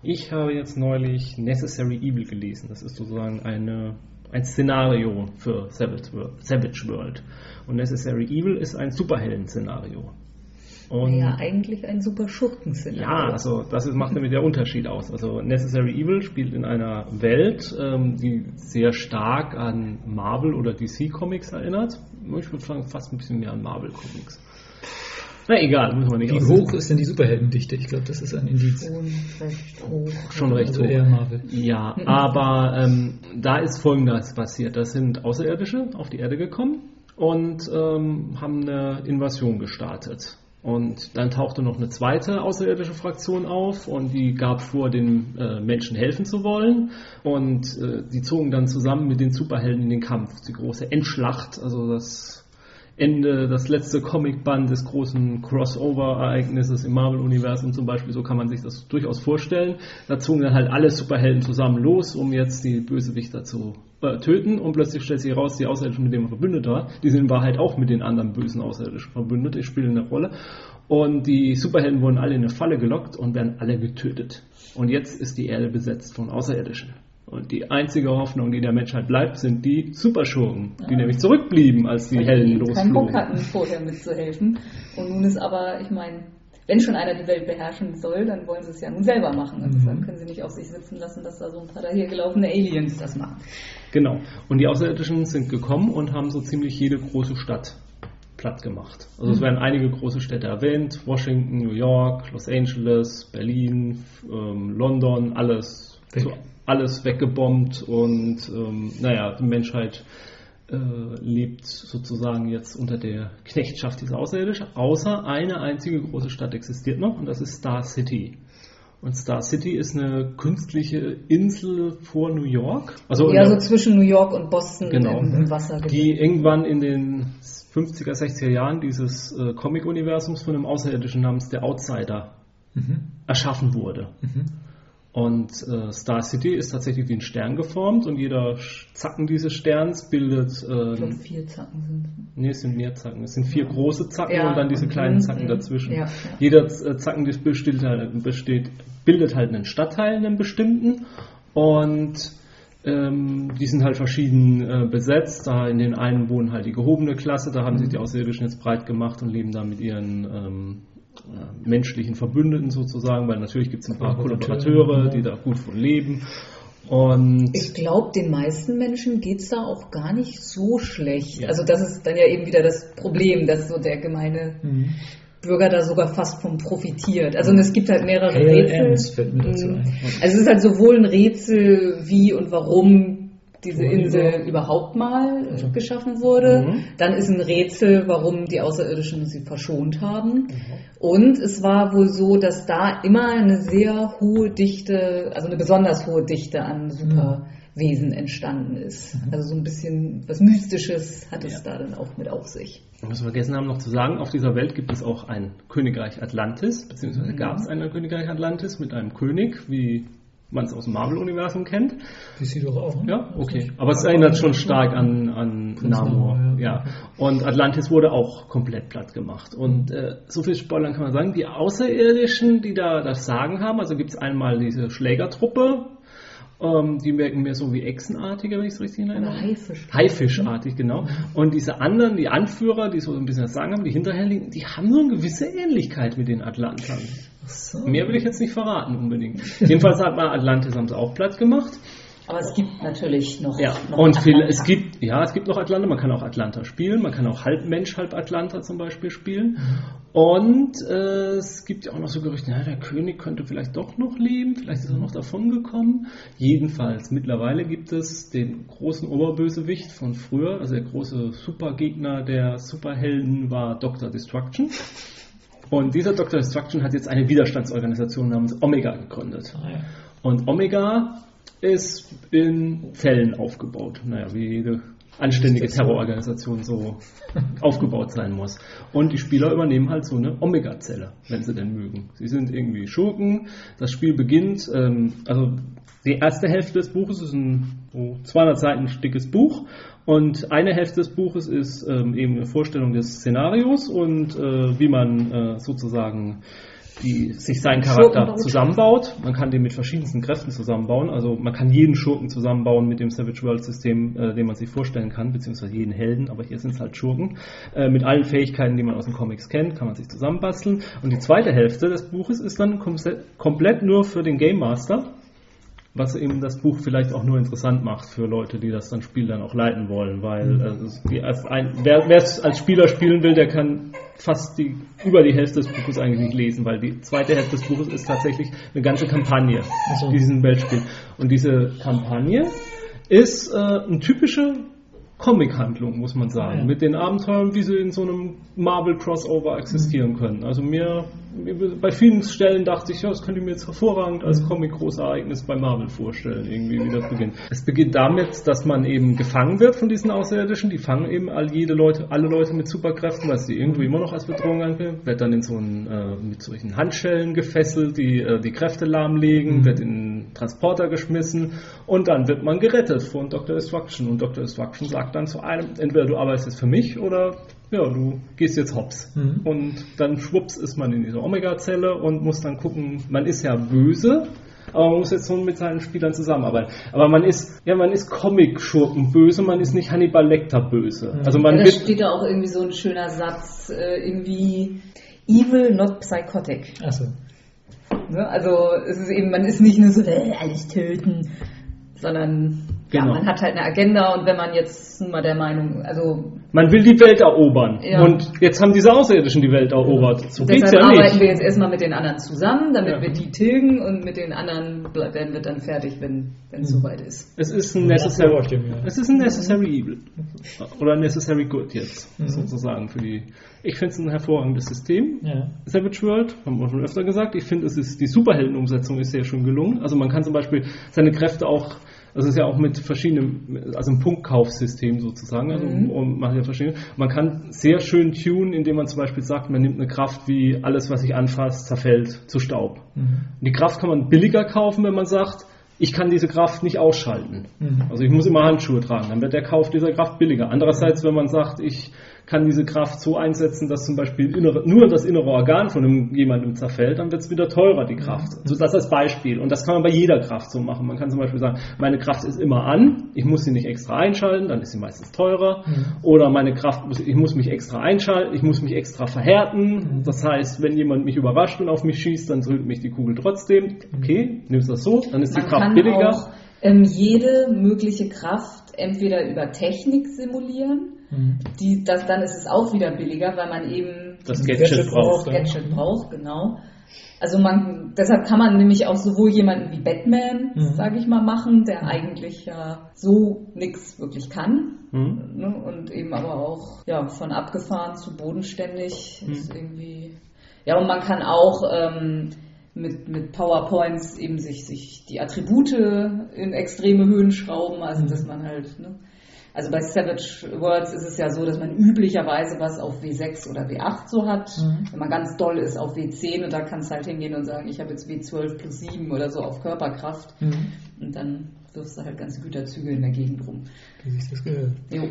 Ich habe jetzt neulich Necessary Evil gelesen. Das ist sozusagen eine ein Szenario für Savage World. Savage World. Und Necessary Evil ist ein Superhelden-Szenario. Und ja, eigentlich ein super Schurken-Szenario. Ja, also das ist, macht nämlich der Unterschied aus. Also Necessary Evil spielt in einer Welt, ähm, die sehr stark an Marvel oder DC Comics erinnert. Ich würde sagen, fast ein bisschen mehr an Marvel Comics. Na egal, muss man nicht Wie hoch ist denn die Superheldendichte? Ich glaube, das ist ein Indiz. Schon recht hoch. Schon recht Also hoch. eher Marvel. Ja, aber ähm, da ist Folgendes passiert. Das sind Außerirdische auf die Erde gekommen und ähm, haben eine Invasion gestartet. Und dann tauchte noch eine zweite außerirdische Fraktion auf und die gab vor, den äh, Menschen helfen zu wollen. Und äh, die zogen dann zusammen mit den Superhelden in den Kampf. Die große Endschlacht, also das Ende, das letzte Comicband des großen Crossover-Ereignisses im Marvel-Universum zum Beispiel, so kann man sich das durchaus vorstellen. Da zogen dann halt alle Superhelden zusammen los, um jetzt die Bösewichter zu äh, töten und plötzlich stellt sich heraus, die Außerirdischen, mit denen man verbündet war, die sind in Wahrheit auch mit den anderen bösen Außerirdischen verbündet, die spielen eine Rolle. Und die Superhelden wurden alle in eine Falle gelockt und werden alle getötet. Und jetzt ist die Erde besetzt von Außerirdischen. Und die einzige Hoffnung, die der Menschheit bleibt, sind die Superschurken, die nämlich zurückblieben, als die Helden die keinen Bock losflogen. hatten, vorher mitzuhelfen. Und nun ist aber, ich meine, wenn schon einer die Welt beherrschen soll, dann wollen sie es ja nun selber machen. Und deshalb können sie nicht auf sich sitzen lassen, dass da so ein paar dahergelaufene Aliens das machen. Genau. Und die Außerirdischen sind gekommen und haben so ziemlich jede große Stadt platt gemacht. Also es werden einige große Städte erwähnt. Washington, New York, Los Angeles, Berlin, ähm, London, alles, Weg. so, alles weggebombt und ähm, naja, die Menschheit äh, lebt sozusagen jetzt unter der Knechtschaft dieser Außerirdischen. Außer eine einzige große Stadt existiert noch und das ist Star City. Und Star City ist eine künstliche Insel vor New York. Also Ja, so zwischen New York und Boston Genau. im, im Wasser. die irgendwann in den 50er, 60er Jahren dieses äh, Comic-Universums von einem Außerirdischen namens der Outsider Mhm. erschaffen wurde. Und äh, Star City ist tatsächlich wie ein Stern geformt und jeder Zacken dieses Sterns bildet, Ich glaube, äh, vier Zacken sind. nee, es sind mehr Zacken, es sind vier große Zacken Ja, und dann diese und kleinen Zacken mhm, dazwischen. ja, ja. Jeder äh, Zacken besteht, halt- besteht, bildet halt einen Stadtteil, einen bestimmten und ähm, die sind halt verschieden äh, besetzt. Da in den einen wohnen halt die gehobene Klasse, da haben sich die Außerirdischen jetzt breit gemacht und leben da mit ihren ähm, äh, menschlichen Verbündeten sozusagen, weil natürlich gibt es ein paar Kollaborateure, ja. die da gut von leben. Und Ich glaube, den meisten Menschen geht es da auch gar nicht so schlecht. Ja. Also das ist dann ja eben wieder das Problem, dass so der gemeine Mhm. Bürger da sogar fast von profitiert. Also und es gibt halt mehrere Pale Rätsel. Ends fällt mir dazu Mhm. ein. Also es ist halt sowohl ein Rätsel, wie und warum diese Insel überhaupt? überhaupt mal äh, Also. geschaffen wurde. Mhm. Dann ist ein Rätsel, warum die Außerirdischen sie verschont haben. Und es war wohl so, dass da immer eine sehr hohe Dichte, also eine besonders hohe Dichte an Superwesen entstanden ist. Also so ein bisschen was Mystisches hat es da dann auch mit auf sich. Was wir vergessen haben noch zu sagen, auf dieser Welt gibt es auch ein Königreich Atlantis, beziehungsweise gab es ein Königreich Atlantis mit einem König, wie man es aus dem Marvel-Universum kennt. Die sieht doch auch. ne? Ja, okay. Aber es erinnert schon stark an, an Namor. Namor, ja. Ja. Und Atlantis wurde auch komplett platt gemacht. Und äh, so viel Spoilern kann man sagen, die Außerirdischen, die da das Sagen haben, also gibt es einmal diese Schlägertruppe, ähm, die wirken mehr so wie Echsenartige, wenn ich es richtig erinnere. Haifisch. Haifischartig, genau. Und diese anderen, die Anführer, die so ein bisschen das Sagen haben, die Hinterhältigen, die haben so eine gewisse Ähnlichkeit mit den Atlantern. So. Mehr will ich jetzt nicht verraten unbedingt. Jedenfalls hat man Atlantis haben sie auch platt gemacht. Aber es gibt natürlich noch. Ja, noch und viel, Atlanta. es gibt, ja, es gibt noch Atlanta, man kann auch Atlanta spielen, man kann auch halb Mensch, halb Atlanta zum Beispiel spielen. Und äh, es gibt ja auch noch so Gerüchte, ja, der König könnte vielleicht doch noch leben, vielleicht ist er noch davon gekommen. Jedenfalls, mittlerweile gibt es den großen Oberbösewicht von früher, also der große Supergegner der Superhelden war Dr. Destruction. Und dieser Dr. Destruction hat jetzt eine Widerstandsorganisation namens Omega gegründet. Ah, ja. Und Omega ist in Fällen aufgebaut. Naja, wie jede anständige? Terrororganisation so aufgebaut sein muss. Und die Spieler übernehmen halt so eine Omega-Zelle, wenn sie denn mögen. Sie sind irgendwie Schurken. Das Spiel beginnt, ähm, also die erste Hälfte des Buches ist ein so 200 Seiten dickes Buch und eine Hälfte des Buches ist ähm, eben eine Vorstellung des Szenarios und äh, wie man äh, sozusagen die sich seinen Charakter zusammenbaut. Man kann den mit verschiedensten Kräften zusammenbauen. Also man kann jeden Schurken zusammenbauen mit dem Savage World System, äh, den man sich vorstellen kann, beziehungsweise jeden Helden, aber hier sind es halt Schurken. Äh, mit allen Fähigkeiten, die man aus den Comics kennt, kann man sich zusammenbasteln. Und die zweite Hälfte des Buches ist dann kom komplett nur für den Game Master was eben das Buch vielleicht auch nur interessant macht für Leute, die das dann Spiel dann auch leiten wollen, weil äh, die, erst ein, wer wer es als Spieler spielen will, der kann fast die, über die Hälfte des Buches eigentlich nicht lesen, weil die zweite Hälfte des Buches ist tatsächlich eine ganze Kampagne, so. diesen Weltspiel. Und diese Kampagne ist äh, eine typische Comic-Handlung, muss man sagen, Ja. mit den Abenteuern, wie sie in so einem Marvel-Crossover existieren können. Also mir, mir- bei vielen Stellen dachte ich, ja, das könnte ich mir jetzt hervorragend als Comic-Großereignis bei Marvel vorstellen, irgendwie wie das beginnt. Es beginnt damit, dass man eben gefangen wird von diesen Außerirdischen, die fangen eben all jede Leute, alle Leute mit Superkräften, weil sie irgendwie immer noch als Bedrohung angehen, wird dann in so einen, äh, mit solchen Handschellen gefesselt, die äh, die Kräfte lahmlegen, wird in Transporter geschmissen und dann wird man gerettet von Dr. Destruction und Dr. Destruction sagt dann zu einem, entweder du arbeitest für mich oder ja, du gehst jetzt hops. Mhm. Und dann schwupps ist man in dieser Omega-Zelle und muss dann gucken, man ist ja böse, aber man muss jetzt so mit seinen Spielern zusammenarbeiten. Aber man ist, ja, man ist Comic-Schurken böse, man ist nicht Hannibal Lecter böse. Mhm. Also man Ja, da steht da auch irgendwie so ein schöner Satz, äh, irgendwie evil, not psychotic. Achso. Ne? Also es ist eben, man ist nicht nur so, äh, alles töten, sondern ja, Genau. man hat halt eine Agenda und wenn man jetzt nun mal der Meinung, also man will die Welt erobern. Ja. Und jetzt haben diese Außerirdischen die Welt erobert. So geht's deshalb ja arbeiten nicht. wir jetzt erstmal mit den anderen zusammen, damit Ja. wir die tilgen und mit den anderen werden wir dann fertig, wenn wenn es soweit ist. Es ist ein Ja, necessary, ja. es ist ein necessary evil. Oder necessary good jetzt, Mhm. sozusagen für die. Ich finde es ein hervorragendes System. Ja. Savage World, haben wir schon öfter gesagt. Ich finde, es ist die Superheldenumsetzung ist sehr schön gelungen. Also man kann zum Beispiel seine Kräfte auch, das ist ja auch mit verschiedenen, also ein Punktkaufsystem sozusagen, also Mhm. und man, ja verschiedene, man kann sehr schön tunen, indem man zum Beispiel sagt, man nimmt eine Kraft wie alles, was sich anfasst, zerfällt zu Staub. Mhm. Die Kraft kann man billiger kaufen, wenn man sagt, ich kann diese Kraft nicht ausschalten. Mhm. Also ich muss immer Handschuhe tragen, dann wird der Kauf dieser Kraft billiger. Andererseits, wenn man sagt, ich kann diese Kraft so einsetzen, dass zum Beispiel innere, nur das innere Organ von einem, jemandem zerfällt, dann wird es wieder teurer, die Kraft. Also das als Beispiel. Und das kann man bei jeder Kraft so machen. Man kann zum Beispiel sagen, meine Kraft ist immer an, ich muss sie nicht extra einschalten, dann ist sie meistens teurer. Oder meine Kraft, muss- ich muss mich extra einschalten, ich muss mich extra verhärten. Das heißt, wenn jemand mich überrascht und auf mich schießt, dann drückt mich die Kugel trotzdem. Okay, nimmst das so, dann ist die Man Kraft kann billiger. auch ähm, jede mögliche Kraft entweder über Technik simulieren, Mhm. die, das, dann ist es auch wieder billiger, weil man eben das Gadget Gadget braucht. Ja. Gadget braucht, genau. Also man, deshalb kann man nämlich auch sowohl jemanden wie Batman, Mhm. sage ich mal, machen, der eigentlich ja so nichts wirklich kann. Hm? Ne? Und eben aber auch ja, von abgefahren zu bodenständig ist irgendwie. Ja, und man kann auch ähm, mit, mit PowerPoints eben sich, sich die Attribute in extreme Höhen schrauben, also dass man halt, ne? Also bei Savage Worlds ist es ja so, dass man üblicherweise was auf W6 oder W8 so hat. Mhm. Wenn man ganz doll ist auf W10 und da kannst du halt hingehen und sagen, ich habe jetzt W12 plus 7 oder so auf Körperkraft. Mhm. Und dann wirfst du halt ganze Güterzüge in der Gegend rum. Wie sich das gehört. Jo.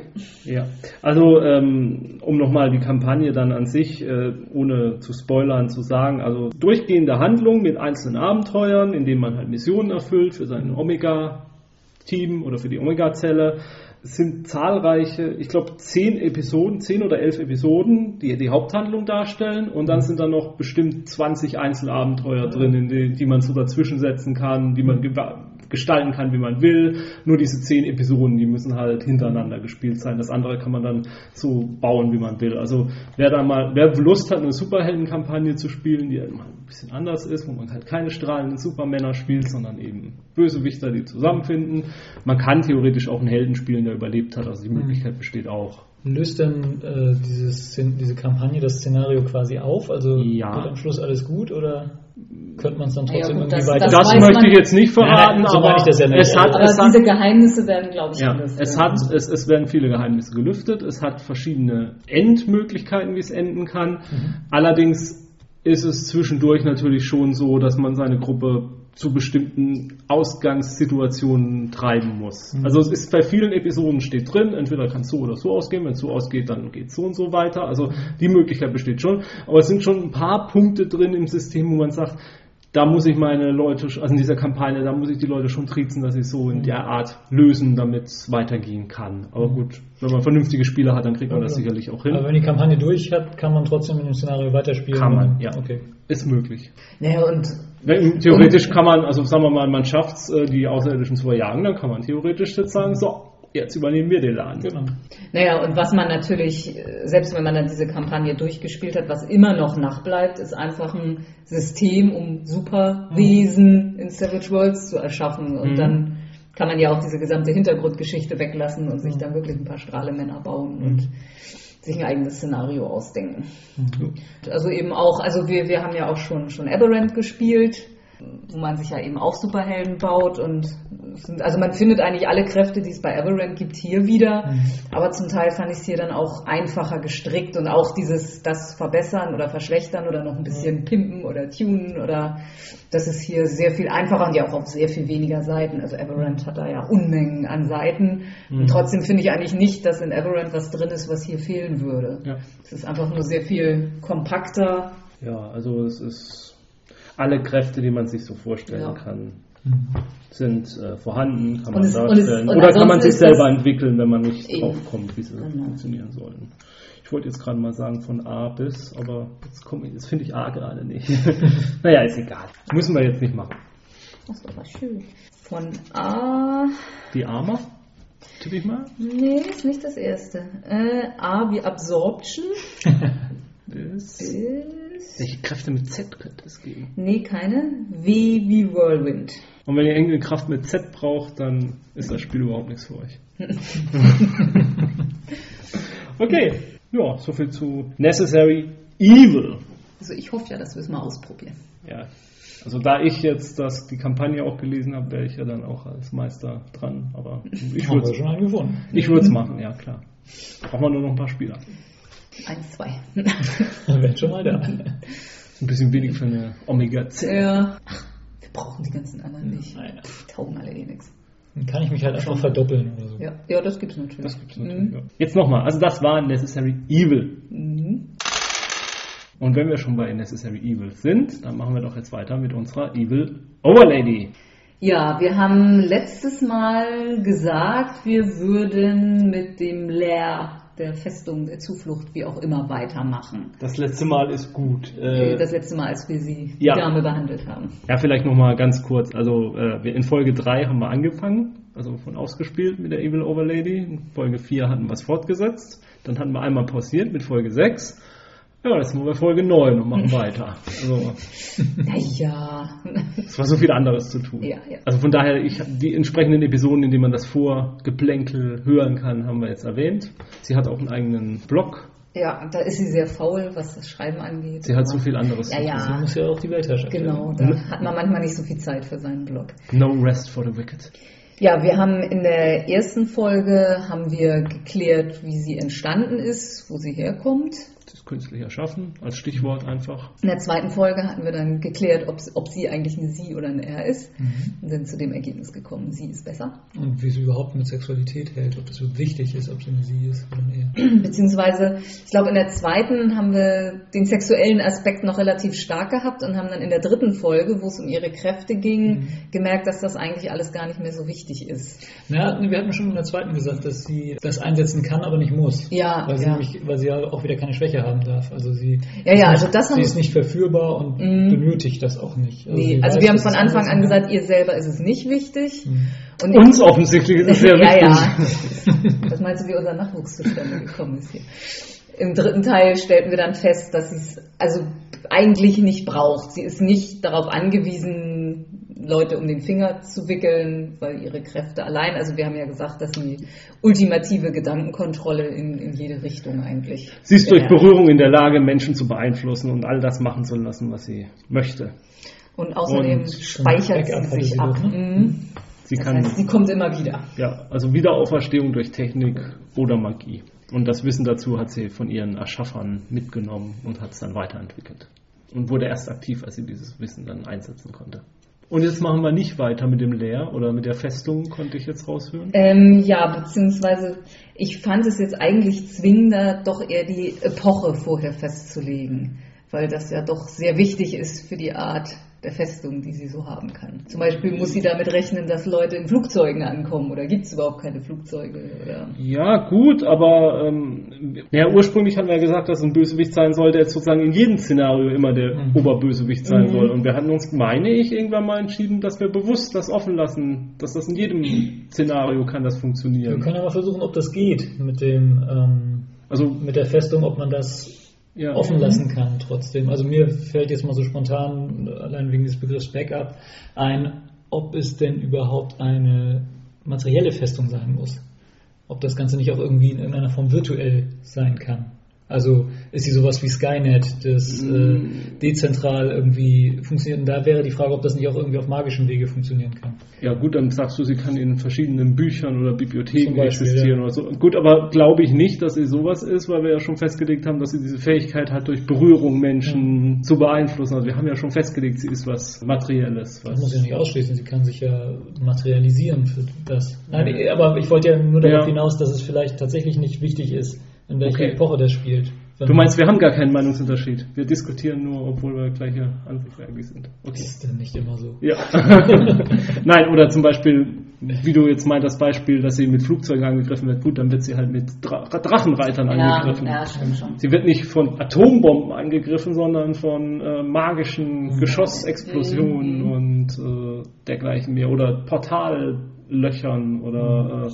Ja, also ähm, um nochmal die Kampagne dann an sich, äh, ohne zu spoilern, zu sagen, also durchgehende Handlung mit einzelnen Abenteuern, in denen man halt Missionen erfüllt für sein Omega-Team oder für die Omega-Zelle. Es sind zahlreiche, ich glaube zehn Episoden, zehn oder elf Episoden, die die Haupthandlung darstellen. Und dann sind da noch bestimmt 20 Einzelabenteuer drin, in die, die man so dazwischen setzen kann, die man ge- gestalten kann, wie man will. Nur diese zehn Episoden, die müssen halt hintereinander gespielt sein. Das andere kann man dann so bauen, wie man will. Also wer da mal, wer Lust hat, eine Superheldenkampagne zu spielen, die halt mal ein bisschen anders ist, wo man halt keine strahlenden Supermänner spielt, sondern eben Bösewichter, die zusammenfinden. Man kann theoretisch auch einen Helden spielen, der überlebt hat. Also die Möglichkeit besteht auch. Löst denn äh, dieses, diese Kampagne das Szenario quasi auf? Also Ja. wird am Schluss alles gut oder könnte man es dann Ja, trotzdem gut, irgendwie das- weiter? das Das möchte ich jetzt nicht verraten, Nein, nein, so aber ich das ja nicht. es hat, Aber es hat diese Geheimnisse werden, glaube ich, Ja, gelüftet. es, hat, es, es werden viele Geheimnisse gelüftet. Es hat verschiedene Endmöglichkeiten, wie es enden kann. Allerdings ist es zwischendurch natürlich schon so, dass man seine Gruppe zu bestimmten Ausgangssituationen treiben muss. Mhm. Also es ist bei vielen Episoden steht drin, entweder kann es so oder so ausgehen, wenn es so ausgeht, dann geht es so und so weiter. Also die Möglichkeit besteht schon. Aber es sind schon ein paar Punkte drin im System, wo man sagt, da muss ich meine Leute, also in dieser Kampagne, da muss ich die Leute schon triezen, dass sie es so in der Art lösen, damit es weitergehen kann. Aber gut, wenn man vernünftige Spieler hat, dann kriegt man das Okay. sicherlich auch hin. Aber wenn die Kampagne durch hat, kann man trotzdem in dem Szenario weiterspielen. Kann man, ja. Okay. Ist möglich. Naja, und theoretisch kann man, also sagen wir mal, man schafft es, äh, die Außerirdischen zu verjagen, dann kann man theoretisch jetzt sagen, so, jetzt übernehmen wir den Laden. Genau. Naja, und was man natürlich, selbst wenn man dann diese Kampagne durchgespielt hat, was immer noch nachbleibt, ist einfach ein System, um Superwesen in Savage Worlds zu erschaffen. Und Mhm. dann kann man ja auch diese gesamte Hintergrundgeschichte weglassen und sich dann wirklich ein paar Strahlemänner bauen und sich ein eigenes Szenario ausdenken. Also eben auch, also wir, wir haben ja auch schon, schon Aberrant gespielt, wo man sich ja eben auch Superhelden baut und sind, also man findet eigentlich alle Kräfte, die es bei Aberrant gibt, hier wieder, aber zum Teil fand ich es hier dann auch einfacher gestrickt und auch dieses, das verbessern oder verschlechtern oder noch ein bisschen pimpen oder tunen oder das ist hier sehr viel einfacher und ja auch auf sehr viel weniger Seiten. Also Aberrant hat da ja Unmengen an Seiten und trotzdem finde ich eigentlich nicht, dass in Aberrant was drin ist, was hier fehlen würde. Ja. Es ist einfach nur sehr viel kompakter. Ja, also es ist alle Kräfte, die man sich so vorstellen Ja. kann, sind äh, vorhanden, kann man es- es- darstellen. und Oder kann man sich selber entwickeln, wenn man nicht Eben. drauf kommt, wie sie Genau. funktionieren sollen. Ich wollte jetzt gerade mal sagen von A bis, aber jetzt, komm ich- jetzt finde ich A gerade nicht. naja, ist egal. Müssen wir jetzt nicht machen. Das war was schön. Von A. Die Armer, tippe ich mal. Nee, ist nicht das erste. Äh, A wie Absorption. Bis. Ist. Welche Kräfte mit Z könnte es geben? Nee, keine. W wie Whirlwind. Und wenn ihr irgendeine Kraft mit Z braucht, dann ist das Spiel überhaupt nichts für euch. okay, ja, soviel zu Necessary Evil. Also ich hoffe ja, dass wir es mal ausprobieren. Ja, also da ich jetzt das, die Kampagne auch gelesen habe, wäre ich ja dann auch als Meister dran. Aber ich wir würde schon gefunden. ich würde es machen, ja klar. Braucht man nur noch ein paar Spieler. Eins, zwei. Dann wären schon mal da. Ein bisschen wenig für eine Omega-10. ja. Ach, wir brauchen die ganzen anderen nicht. Nein. Die taugen alle eh nichts. Dann kann ich mich halt einfach verdoppeln oder so. Ja, ja, das gibt's natürlich. Das gibt's natürlich. Ja. Jetzt nochmal, also das war Necessary Evil. Mhm. Und wenn wir schon bei Necessary Evil sind, dann machen wir doch jetzt weiter mit unserer Evil Overlady. Ja, wir haben letztes Mal gesagt, wir würden mit dem Leer der Festung, der Zuflucht, wie auch immer, weitermachen. Das letzte Mal ist gut. Das letzte Mal, als wir sie, die ja. Dame, behandelt haben. Ja, vielleicht nochmal ganz kurz. Also äh, in Folge 3 haben wir angefangen, also von ausgespielt mit der Evil Overlady. In Folge 4 hatten wir es fortgesetzt. Dann hatten wir einmal pausiert mit Folge 6. Ja, jetzt sind wir bei Folge 9 und machen weiter. Also Naja. es war so viel anderes zu tun. Ja, ja. Also von daher, ich, die entsprechenden Episoden, in denen man das Vorgeplänkel hören kann, haben wir jetzt erwähnt. Sie hat auch einen eigenen Blog. Ja, da ist sie sehr faul, was das Schreiben angeht. Sie hat so viel anderes Ja, zu ja. tun. Sie muss ja auch die Weltherrschaft Genau, werden. da hat man manchmal nicht so viel Zeit für seinen Blog. No rest for the wicked. Ja, wir haben in der ersten Folge haben wir geklärt, wie sie entstanden ist, wo sie herkommt. Künstlich erschaffen, als Stichwort einfach. In der zweiten Folge hatten wir dann geklärt, ob, ob sie eigentlich eine Sie oder ein Er ist und sind zu dem Ergebnis gekommen, sie ist besser. Und wie sie überhaupt mit Sexualität hält, ob das so wichtig ist, ob sie eine sie ist oder ein er. Beziehungsweise, ich glaube, in der zweiten haben wir den sexuellen Aspekt noch relativ stark gehabt und haben dann in der dritten Folge, wo es um ihre Kräfte ging, gemerkt, dass das eigentlich alles gar nicht mehr so wichtig ist. Na, wir hatten schon in der zweiten gesagt, dass sie das einsetzen kann, aber nicht muss. Ja, weil sie, ja. nämlich, weil sie ja auch wieder keine Schwäche haben darf. Also sie, Ja, ja, ist also das sie ist nicht verführbar und benötigt das auch nicht. Nee, sie also weiß, wir haben von Anfang an gesagt, ihr selber ist es nicht wichtig. Und Uns offensichtlich ist es sehr ja, wichtig. ja. Was meinst du, wie unser Nachwuchs zustande gekommen ist hier? Im dritten Teil stellten wir dann fest, dass sie es also eigentlich nicht braucht. Sie ist nicht darauf angewiesen, Leute um den Finger zu wickeln, weil ihre Kräfte allein, also wir haben ja gesagt, dass sie ultimative Gedankenkontrolle in, in jede Richtung eigentlich. Sie ist durch. Berührung in der Lage, Menschen zu beeinflussen und all das machen zu lassen, was sie möchte. Und außerdem Und speichert sie sich sie ab. ne? Mhm. Sie Das kann, heißt, sie kommt immer wieder. ja, also Wiederauferstehung durch Technik oder Magie. Und das Wissen dazu hat sie von ihren Erschaffern mitgenommen und hat es dann weiterentwickelt. und wurde erst aktiv, als sie dieses Wissen dann einsetzen konnte. Und jetzt machen wir nicht weiter mit dem Leer oder mit der Festung, konnte ich jetzt raushören. Ähm, ja, beziehungsweise ich fand es jetzt eigentlich zwingender, doch eher die Epoche vorher festzulegen, weil das ja doch sehr wichtig ist für die Art der Festung, die sie so haben kann. Zum Beispiel muss sie damit rechnen, dass Leute in Flugzeugen ankommen oder gibt es überhaupt keine Flugzeuge? Oder? Ja, gut, aber ähm, ja, ursprünglich haben wir ja gesagt, dass ein Bösewicht sein soll, der jetzt sozusagen in jedem Szenario immer der Mhm. Oberbösewicht sein Mhm. soll. Und wir hatten uns, meine ich, irgendwann mal entschieden, dass wir bewusst das offen lassen, dass das in jedem Szenario kann das Wir funktionieren. können aber versuchen, ob das geht mit dem ähm, Also, mit der Festung, ob man das ja. offen lassen kann trotzdem. Also mir fällt jetzt mal so spontan, allein wegen des Begriffs Backup, ein, ob es denn überhaupt eine materielle Festung sein muss. Ob das Ganze nicht auch irgendwie in irgendeiner Form virtuell sein kann. Also ist sie sowas wie Skynet, das äh, dezentral irgendwie funktioniert. Und da wäre die Frage, ob das nicht auch irgendwie auf magischen Wege funktionieren kann. Ja gut, dann sagst du, sie kann in verschiedenen Büchern oder Bibliotheken Beispiel, existieren ja. oder so. Gut, aber glaube ich nicht, dass sie sowas ist, weil wir ja schon festgelegt haben, dass sie diese Fähigkeit hat, durch Berührung Menschen zu beeinflussen. Also wir haben ja schon festgelegt, sie ist was Materielles. Das muss Was ja nicht ausschließen, sie kann sich ja materialisieren für das. Nein, aber ich wollte ja nur darauf Ja. hinaus, dass es vielleicht tatsächlich nicht wichtig ist, in welcher Okay. Epoche das spielt. du meinst, wir haben gar keinen Meinungsunterschied. Wir diskutieren nur, obwohl wir gleiche Ansicht eigentlich sind. Das Okay. ist denn nicht immer so. Ja. Nein, oder zum Beispiel, wie du jetzt meint, das Beispiel, dass sie mit Flugzeugen angegriffen wird. Gut, dann wird sie halt mit Dra Drachenreitern Ja, angegriffen. ja, stimmt schon. Sie wird nicht von Atombomben angegriffen, sondern von äh, magischen Geschossexplosionen Mhm. und äh, dergleichen mehr. Oder Portallöchern oder äh,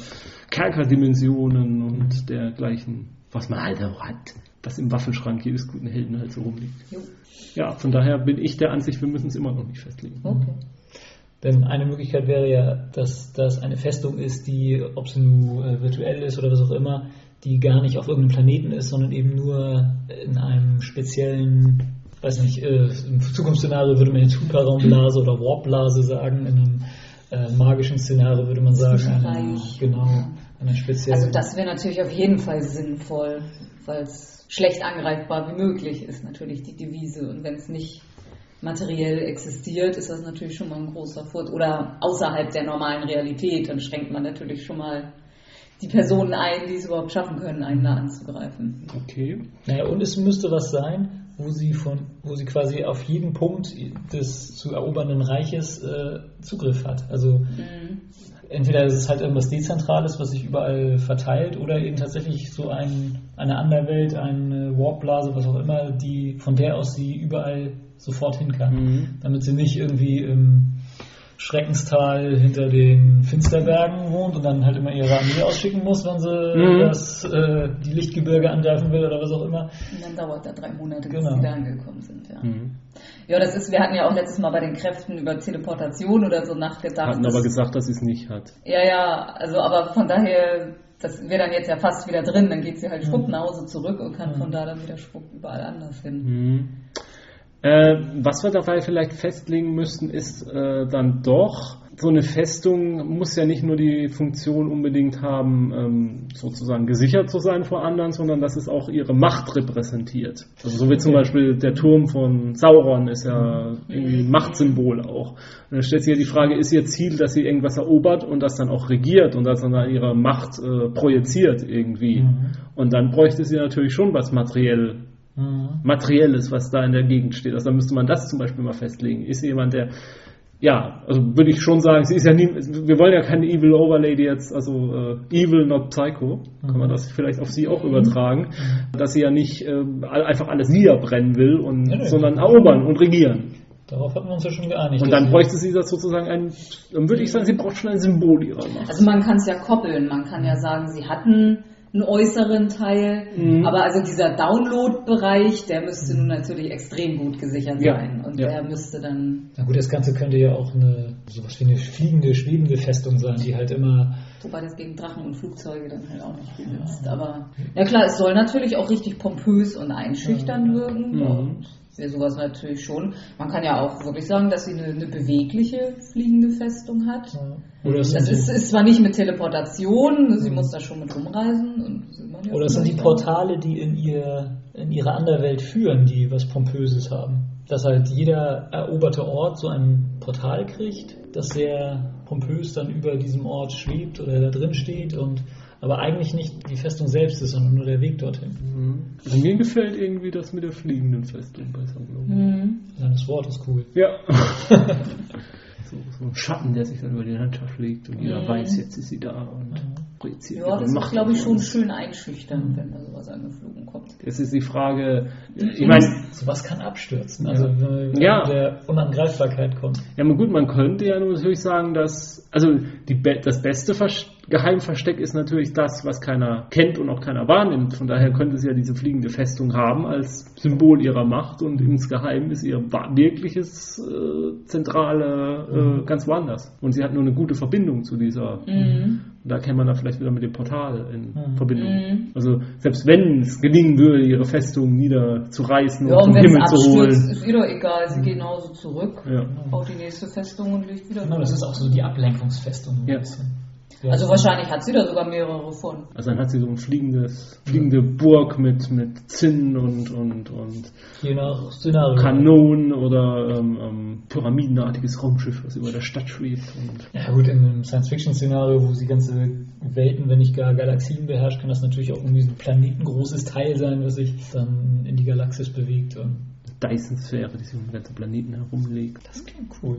Kerkerdimensionen und dergleichen, was man halt auch hat, was im Waffenschrank jedes guten Helden halt so rumliegt. Jo. Ja, von daher bin ich der Ansicht, wir müssen es immer noch nicht festlegen. Okay. Denn eine Möglichkeit wäre ja, dass das eine Festung ist, die, ob sie nun äh, virtuell ist oder was auch immer, die gar nicht auf irgendeinem Planeten ist, sondern eben nur in einem speziellen, weiß nicht, äh, im Zukunftsszenario würde man jetzt Hyperraumblase oder Warpblase sagen, in einem äh, magischen Szenario würde man sagen, eine, Zwischenreich. genau, einer speziellen. Also das wäre natürlich auf jeden Fall sinnvoll, weil es schlecht angreifbar wie möglich ist, natürlich die Devise. Und wenn es nicht materiell existiert, ist das natürlich schon mal ein großer Vorteil. Oder außerhalb der normalen Realität, dann schränkt man natürlich schon mal die Personen ein, die es überhaupt schaffen können, einen da anzugreifen. Okay. Naja, und es müsste was sein, wo sie von, wo sie quasi auf jeden Punkt des zu erobernden Reiches äh, Zugriff hat. Also Mhm. Entweder ist es halt irgendwas Dezentrales, was sich überall verteilt, oder eben tatsächlich so ein, eine Anderwelt, eine Warpblase, was auch immer, die von der aus sie überall sofort hin kann. Mhm. Damit sie nicht irgendwie im Schreckenstal hinter den Finsterbergen wohnt und dann halt immer ihre Armee ausschicken muss, wenn sie Mhm. das, äh, die Lichtgebirge angreifen will oder was auch immer. Und dann dauert da drei Monate, bis Genau. sie da angekommen sind. Ja. Mhm. ja, das ist, wir hatten ja auch letztes Mal bei den Kräften über Teleportation oder so nachgedacht. Hatten dass- aber gesagt, dass sie es nicht hat. Ja, ja, also aber von daher, das wäre dann jetzt ja fast wieder drin, dann geht sie halt schwupp nach Hause zurück und kann Mhm. von da dann wieder schwupp überall anders hin. Mhm. Äh, was wir dabei vielleicht festlegen müssten, ist äh, dann doch, so eine Festung muss ja nicht nur die Funktion unbedingt haben, ähm, sozusagen gesichert zu sein vor anderen, sondern dass es auch ihre Macht repräsentiert. Also so wie zum. Beispiel der Turm von Sauron ist ja irgendwie ein Machtsymbol auch. Und dann stellt sich ja die Frage, ist ihr Ziel, dass sie irgendwas erobert und das dann auch regiert und das dann ihre Macht äh, projiziert irgendwie. Mhm. Und dann bräuchte sie natürlich schon was materiell Mhm. Materielles, was da in der Gegend steht. Also da müsste man das zum Beispiel mal festlegen. Ist sie jemand, der, ja, also würde ich schon sagen, sie ist ja nie, wir wollen ja keine Evil Overlady jetzt, also äh, Evil not Psycho, kann man das vielleicht auf sie auch übertragen, dass sie ja nicht äh, einfach alles niederbrennen will, und, Ja, nee. sondern erobern und regieren. Darauf hatten wir uns ja schon geeinigt. Und dann bräuchte sie das sozusagen ein, dann würde ich sagen, sie braucht schon ein Symbol ihrer Macht. Also man kann es ja koppeln, man kann ja sagen, sie hatten einen äußeren Teil, Mhm. aber also dieser Download-Bereich, der müsste nun natürlich extrem gut gesichert Ja, sein. Und ja. der müsste dann, Na gut, das Ganze könnte ja auch eine sowas wie eine fliegende, schwebende Festung sein, die halt immer wobei das gegen Drachen und Flugzeuge dann halt auch nicht benutzt, aber ja klar, es soll natürlich auch richtig pompös und einschüchternd wirken Mhm. Wäre sowas natürlich schon. Man kann ja auch wirklich sagen, dass sie eine, eine bewegliche fliegende Festung hat. oder es Das ist, ist zwar nicht mit Teleportation, sie muss da schon mit rumreisen. Ja oder es sind die. Portale, die in ihr in ihre Anderwelt führen, die was Pompöses haben. dass halt jeder eroberte Ort so ein Portal kriegt, das sehr pompös dann über diesem Ort schwebt oder da drin steht und aber eigentlich nicht die Festung selbst ist, sondern nur der Weg dorthin. Also mir gefällt irgendwie das mit der fliegenden Festung besser, glaube ich. Mhm. Das Wort ist cool. Ja. so, so ein Schatten, der sich dann über die Landschaft legt und jeder Mhm. weiß, jetzt ist sie da und projiziert. Ja, das ist, Macht glaube ich, schon schön einschüchternd, wenn da sowas angeflogen kommt. Jetzt ist die Frage, ich meine, Sowas kann abstürzen, also wenn Ja. der Unangreifbarkeit kommt. ja, mal gut, man könnte ja nur natürlich sagen, dass, also die, Be- das beste Vers Geheimversteck ist natürlich das, was keiner kennt und auch keiner wahrnimmt. Von daher könnte sie ja diese fliegende Festung haben als Symbol ihrer Macht und insgeheim ist ihr wirkliches äh, Zentrale äh, ganz woanders. Und sie hat nur eine gute Verbindung zu dieser Mhm. Und da käme man dann vielleicht wieder mit dem Portal in Mhm. Verbindung. Mhm. Also selbst wenn es gelingen würde, ihre Festung niederzureißen Ja, und und zum wenn Himmel es zu abstürzt, holen. ist ihr doch egal. Sie geht genauso zurück, Ja. baut die nächste Festung und legt wieder Genau, das ist auch so die Ablenkungsfestung. ein Ja. bisschen. Ja. Also wahrscheinlich hat sie da sogar mehrere von. Also dann hat sie so ein fliegendes, fliegende Burg mit, mit Zinnen und, und, und Je nach Szenario. Kanonen oder ähm, ähm, pyramidenartiges Raumschiff, was über der Stadt schwebt. Und Ja gut, in einem Science-Fiction-Szenario, wo sie ganze Welten, wenn nicht gar Galaxien beherrscht, kann das natürlich auch irgendwie so ein planetengroßes Teil sein, was sich dann in die Galaxis bewegt. Und Dyson-Sphäre, die sich um den ganzen Planeten herumlegt. das klingt cool.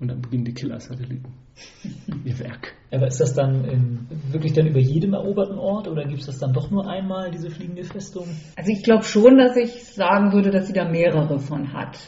Und dann beginnen die Killer-Satelliten. Ihr Werk. Aber ist das dann in, wirklich dann über jedem eroberten Ort oder gibt es das dann doch nur einmal, diese fliegende Festung? Also ich glaube schon, dass ich sagen würde, dass sie da mehrere von hat.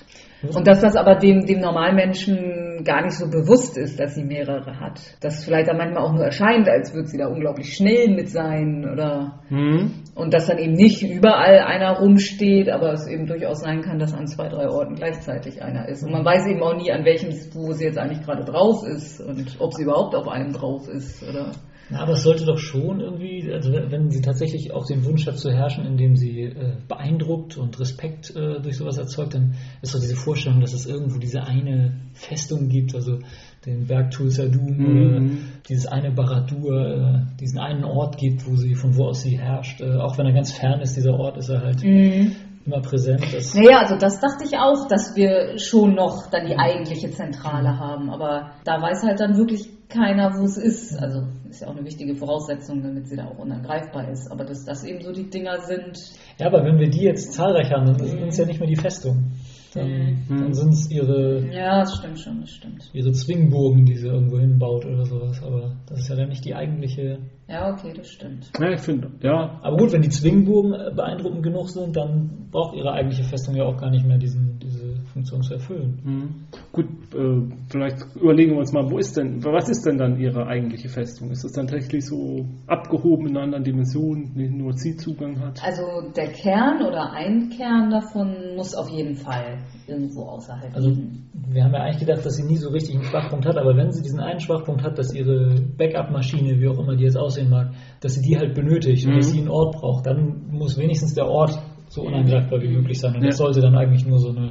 Und dass das aber dem, dem Normalmenschen gar nicht so bewusst ist, dass sie mehrere hat. Dass vielleicht dann manchmal auch nur erscheint, als würde sie da unglaublich schnell mit sein oder Hm? und dass dann eben nicht überall einer rumsteht, aber es eben durchaus sein kann, dass an zwei, drei Orten gleichzeitig einer ist. Und man weiß eben auch nie, an welchem, wo sie jetzt eigentlich gerade drauf ist und ob sie überhaupt auf einem drauf ist oder. Na, aber es sollte doch schon irgendwie, also wenn sie tatsächlich auch den Wunsch hat zu herrschen, indem sie äh, beeindruckt und Respekt äh, durch sowas erzeugt, dann ist doch diese Vorstellung, dass es irgendwo diese eine Festung gibt, also den Berg Tul Sadum Mhm. oder dieses eine Baradur, äh, diesen einen Ort gibt, wo sie, von wo aus sie herrscht. Äh, auch wenn er ganz fern ist, dieser Ort ist er halt immer präsent. Das, Naja, also das dachte ich auch, dass wir schon noch dann die eigentliche Zentrale haben, aber da weiß halt dann wirklich keiner, wo es ist. Also ist ja auch eine wichtige Voraussetzung, damit sie da auch unangreifbar ist. Aber dass das eben so die Dinger sind, Ja, aber wenn wir die jetzt zahlreich haben, dann sind es ja nicht mehr die Festung. Dann, Mhm. dann sind es ihre ja, das stimmt schon, das stimmt. ihre Zwingburgen, die sie irgendwo hinbaut oder sowas. Aber das ist ja dann nicht die eigentliche. Ja, okay, das stimmt. Ja, ich finde, ja, Aber gut, wenn die Zwingburgen äh, beeindruckend genug sind, dann braucht ihre eigentliche Festung ja auch gar nicht mehr diesen, diese Funktion zu erfüllen. Mhm. Gut, äh, vielleicht überlegen wir uns mal, wo ist denn, was ist denn dann Ihre eigentliche Festung? Ist das dann tatsächlich so abgehoben in einer anderen Dimension, die nur Sie-Zugang hat? Also der Kern oder ein Kern davon muss auf jeden Fall irgendwo außerhalb Also liegen. wir haben ja eigentlich gedacht, dass sie nie so richtig einen Schwachpunkt hat, aber wenn sie diesen einen Schwachpunkt hat, dass ihre Backup-Maschine, wie auch immer die jetzt aussehen mag, dass sie die halt benötigt und Mhm. dass sie einen Ort braucht, dann muss wenigstens der Ort so unangreifbar wie möglich sein. Und Ja. das sollte dann eigentlich nur so eine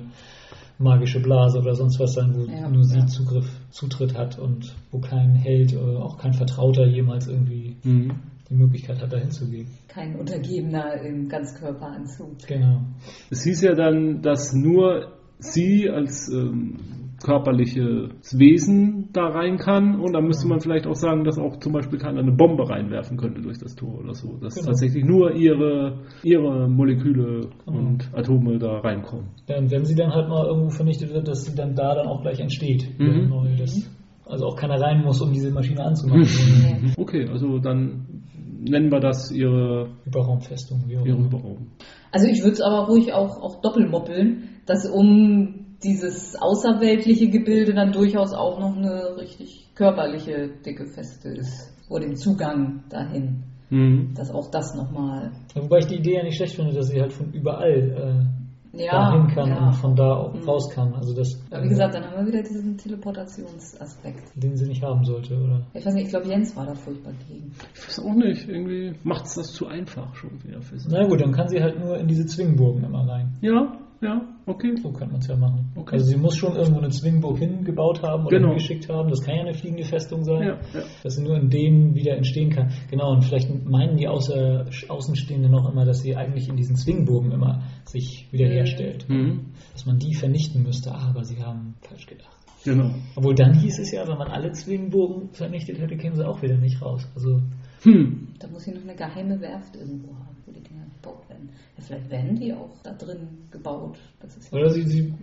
magische Blase oder sonst was sein, wo Ja. nur sie Ja. Zugriff, Zutritt hat und wo kein Held oder auch kein Vertrauter jemals irgendwie Mhm. die Möglichkeit hat, dahin zu gehen. Kein Untergebener im Ganzkörperanzug. Genau. Es hieß ja dann, dass nur sie als ähm, körperliches Wesen da rein kann und dann müsste man vielleicht auch sagen, dass auch zum Beispiel keiner eine Bombe reinwerfen könnte durch das Tor oder so. Dass Genau. tatsächlich nur ihre, ihre Moleküle Genau. und Atome da reinkommen. Ja, und wenn sie dann halt mal irgendwo vernichtet wird, dass sie dann da dann auch gleich entsteht. Mhm. Das, also auch keiner rein muss, um diese Maschine anzumachen. Nee. Okay, also dann nennen wir das ihre, Überraumfestung, wie auch ihre. Überraum. Also ich würde es aber ruhig auch, auch doppelmoppeln, dass um dieses außerweltliche Gebilde dann durchaus auch noch eine richtig körperliche dicke Feste ist vor dem Zugang dahin. Mhm. Dass auch das nochmal. Wobei ich die Idee ja nicht schlecht finde, dass sie halt von überall äh, Ja, dahin kann ja. und von da auch Mhm. raus kann. Also das, Aber wie gesagt, dann haben wir wieder diesen Teleportationsaspekt. den sie nicht haben sollte, oder? Ich weiß nicht, ich glaube Jens war da furchtbar gegen. Ich weiß auch nicht, irgendwie macht es das zu einfach schon wieder für sie. Na gut, dann kann sie halt nur in diese Zwingburgen immer rein. Ja, ja, okay. So könnte man es ja machen. Okay. Also sie muss schon irgendwo eine Zwingburg hingebaut haben oder Genau. hingeschickt haben. Das kann ja eine fliegende Festung sein. Ja, ja. Dass sie nur in denen wieder entstehen kann. Genau, und vielleicht meinen die Außer, Außenstehenden noch immer, dass sie eigentlich in diesen Zwingburgen immer sich wiederherstellt. Mhm. Dass man die vernichten müsste, aber sie haben falsch gedacht. Genau. Obwohl dann hieß es ja, wenn man alle Zwingburgen vernichtet hätte, kämen sie auch wieder nicht raus. Also Hm. Da muss hier noch eine geheime Werft irgendwo haben, gebaut werden. Ja, vielleicht werden die auch da drin gebaut. Das ist ja Oder sie, sie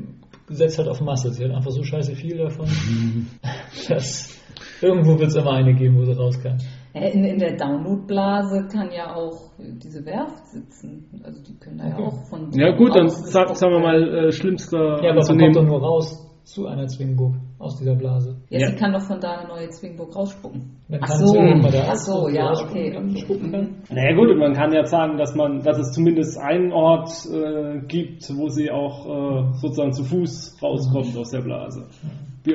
setzt halt auf Masse. Sie hat einfach so scheiße viel davon, dass irgendwo wird es immer eine geben, wo sie raus kann. In, in der Downloadblase kann ja auch diese Werft sitzen. Also die können da ja auch von. Ja gut, dann sagen wir mal äh, schlimmster Ja, aber man kommt doch nur raus zu einer Zwingburg aus dieser Blase. Ja, Ja. sie kann doch von da eine neue Zwingburg rausspucken. Wenn Ach so, ach so, ja, okay. Naja gut, man kann ja sagen, dass man, dass es zumindest einen Ort äh, gibt, wo sie auch äh, sozusagen zu Fuß rauskommt aus der Blase.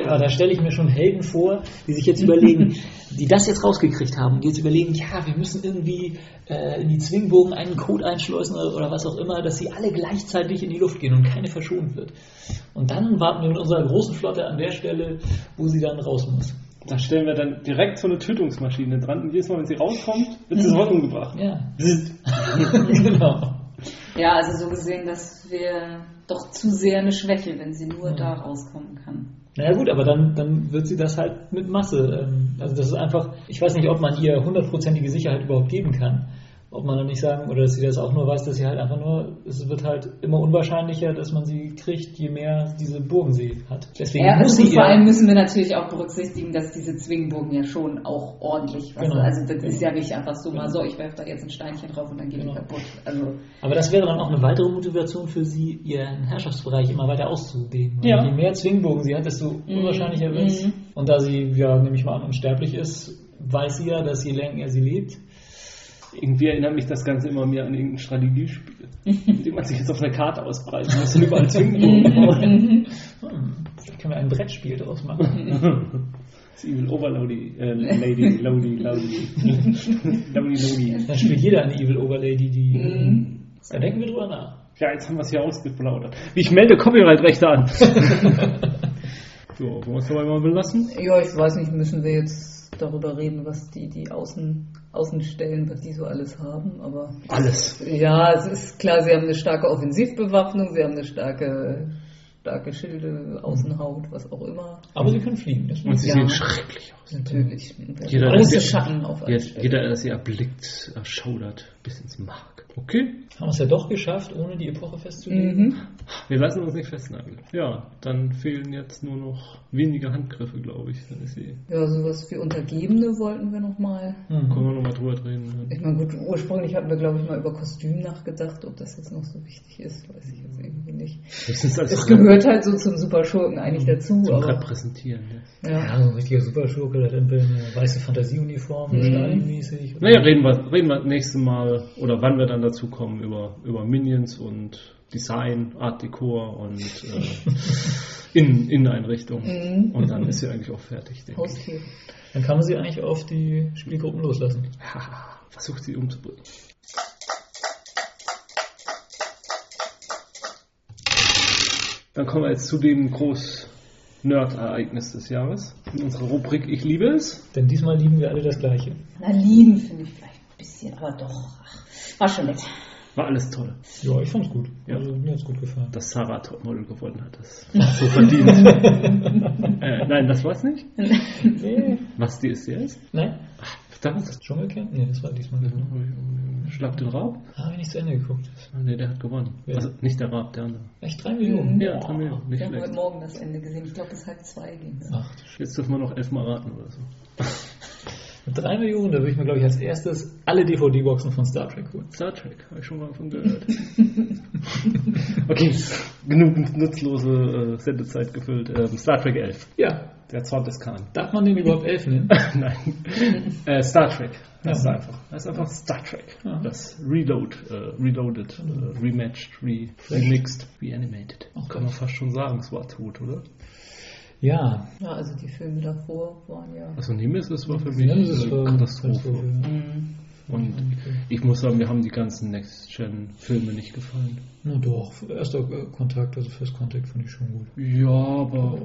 Aber da stelle ich mir schon Helden vor, die sich jetzt überlegen, die das jetzt rausgekriegt haben, die jetzt überlegen, ja, wir müssen irgendwie äh, in die Zwingburgen einen Code einschleusen oder, oder was auch immer, dass sie alle gleichzeitig in die Luft gehen und keine verschont wird. Und dann warten wir mit unserer großen Flotte an der Stelle, wo sie dann raus muss. Da stellen wir dann direkt so eine Tötungsmaschine dran und jedes Mal, wenn sie rauskommt, wird sie sofort umgebracht. Ja. genau. Ja, also so gesehen, das wäre doch zu sehr eine Schwäche, wenn sie nur da rauskommen kann. Naja gut, aber dann, dann wird sie das halt mit Masse. Ähm, also das ist einfach, ich weiß nicht, ob man ihr hundertprozentige Sicherheit überhaupt geben kann. Ob man dann nicht sagen, oder dass sie das auch nur weiß, dass sie halt einfach nur, es wird halt immer unwahrscheinlicher, dass man sie kriegt, je mehr diese Burgen sie hat. Deswegen Ja, muss also sie vor allem müssen wir natürlich auch berücksichtigen, dass diese Zwingburgen ja schon auch ordentlich was Genau. Also das ist ja nicht einfach so mal so, ich werfe da jetzt ein Steinchen drauf und dann geht Genau. die kaputt. Also aber das wäre dann auch eine weitere Motivation für sie, ihren Herrschaftsbereich immer weiter auszudehnen. Ja. Je mehr Zwingburgen sie hat, desto unwahrscheinlicher wird es. Mhm. Und da sie, ja, nehme ich mal an, unsterblich ist, weiß sie ja, dass je länger sie lebt, Irgendwie erinnert mich das Ganze immer mehr an irgendein Strategiespiel, in dem man sich jetzt auf einer Karte ausbreiten muss und überall hm, vielleicht können wir ein Brettspiel draus machen. Das Evil Overlady, äh, Lady, Lodi, Lodi, Lodi, Lodi. Dann spielt jeder eine Evil Overlady, die. Mhm. Da denken wir drüber nach. Ja, jetzt haben wir es hier ausgeplaudert. Ich melde Copyright-Rechte an. so, wollen wir es dabei mal belassen? ja, ich weiß nicht, müssen wir jetzt darüber reden, was die, die Außen, Außenstellen, was die so alles haben, aber Alles. ja, es ist klar, sie haben eine starke Offensivbewaffnung, sie haben eine starke, starke Schilde, Außenhaut, was auch immer. Aber sie können fliegen. Das Und sie Ja. sehen schrecklich aus. Natürlich. Jeder, Große der- Schatten auf allen Jeder, jeder, der sie erblickt, erschaudert bis ins Mark. Okay, haben es ja doch geschafft, ohne die Epoche festzulegen. Mhm. wir lassen uns nicht festnageln. Ja, dann fehlen jetzt nur noch wenige Handgriffe, glaube ich. Dann ist sie. Ja, sowas wie Untergebene wollten wir nochmal. Mhm. Können wir nochmal drüber reden. Ich meine, gut, ursprünglich hatten wir, glaube ich, mal über Kostüm nachgedacht. Ob das jetzt noch so wichtig ist, weiß ich jetzt irgendwie nicht. Höchstens als Es gehört halt so zum Superschurken eigentlich dazu, zum aber Repräsentieren. Ja. ja. Ja, so ein richtiger Superschurke, der hat entweder eine weiße Fantasieuniform, Mhm. Stalinmäßig. Naja, reden wir, reden wir nächste Mal oder wann wir dann dazu kommen über, über Minions und Design, Art Decor und äh, Innen- Inneneinrichtung. Mhm. Und dann ist sie eigentlich auch fertig, denke ich. Haustiere. Dann kann man sie eigentlich auf die Spielgruppen loslassen. Haha, Versucht sie umzubringen. Dann kommen wir jetzt zu dem Groß-Nerd-Ereignis des Jahres. In unserer Rubrik Ich liebe es. Denn diesmal lieben wir alle das Gleiche. Na, lieben finde ich vielleicht ein bisschen, aber doch. Ach, war schon nett. War alles toll. Ja, ich fand's gut. Ja. Also mir hat's gut gefallen. Dass Sarah Topmodel gewonnen hat, das so verdient. äh, nein, das war's nicht. Nee. Was die ist jetzt? Nein? Verdammt. Dschungelcamp? Nee, das war diesmal. Schlag den Raab? Habe ich nicht zu Ende geguckt. Ah, nee, der hat gewonnen. Ja. Also nicht der Raab, der andere. Echt drei Millionen? Ja, drei Millionen, nicht Wir haben heute. Morgen das Ende gesehen. Ich glaube, bis halb zwei ging es. Ach, Jetzt dürfen wir noch elfmal raten oder so. Mit drei Millionen, da würde ich mir, glaube ich, als erstes alle DVD-Boxen von Star Trek holen. Star Trek, habe ich schon mal von gehört. okay, genug nutzlose äh, Sendezeit gefüllt. Ähm, Star Trek 11, Ja. der Zorn des Khan. Darf man den überhaupt elf nennen? Nein, äh, Star Trek. Das ist Ja. einfach. Das ist einfach Star Trek. Ja. Das Reload, äh, Reloaded, äh, Rematched, re Remixed, Reanimated. Okay. Kann man fast schon sagen, es war tot, oder? Ja. Ja, also die Filme davor waren ja. Also Nemesis war für mich Nemesis eine war Katastrophe. Mhm. Und ich muss sagen, mir haben die ganzen Next-Gen-Filme nicht gefallen. Na doch, erster Kontakt, also First Contact fand ich schon gut. Ja, aber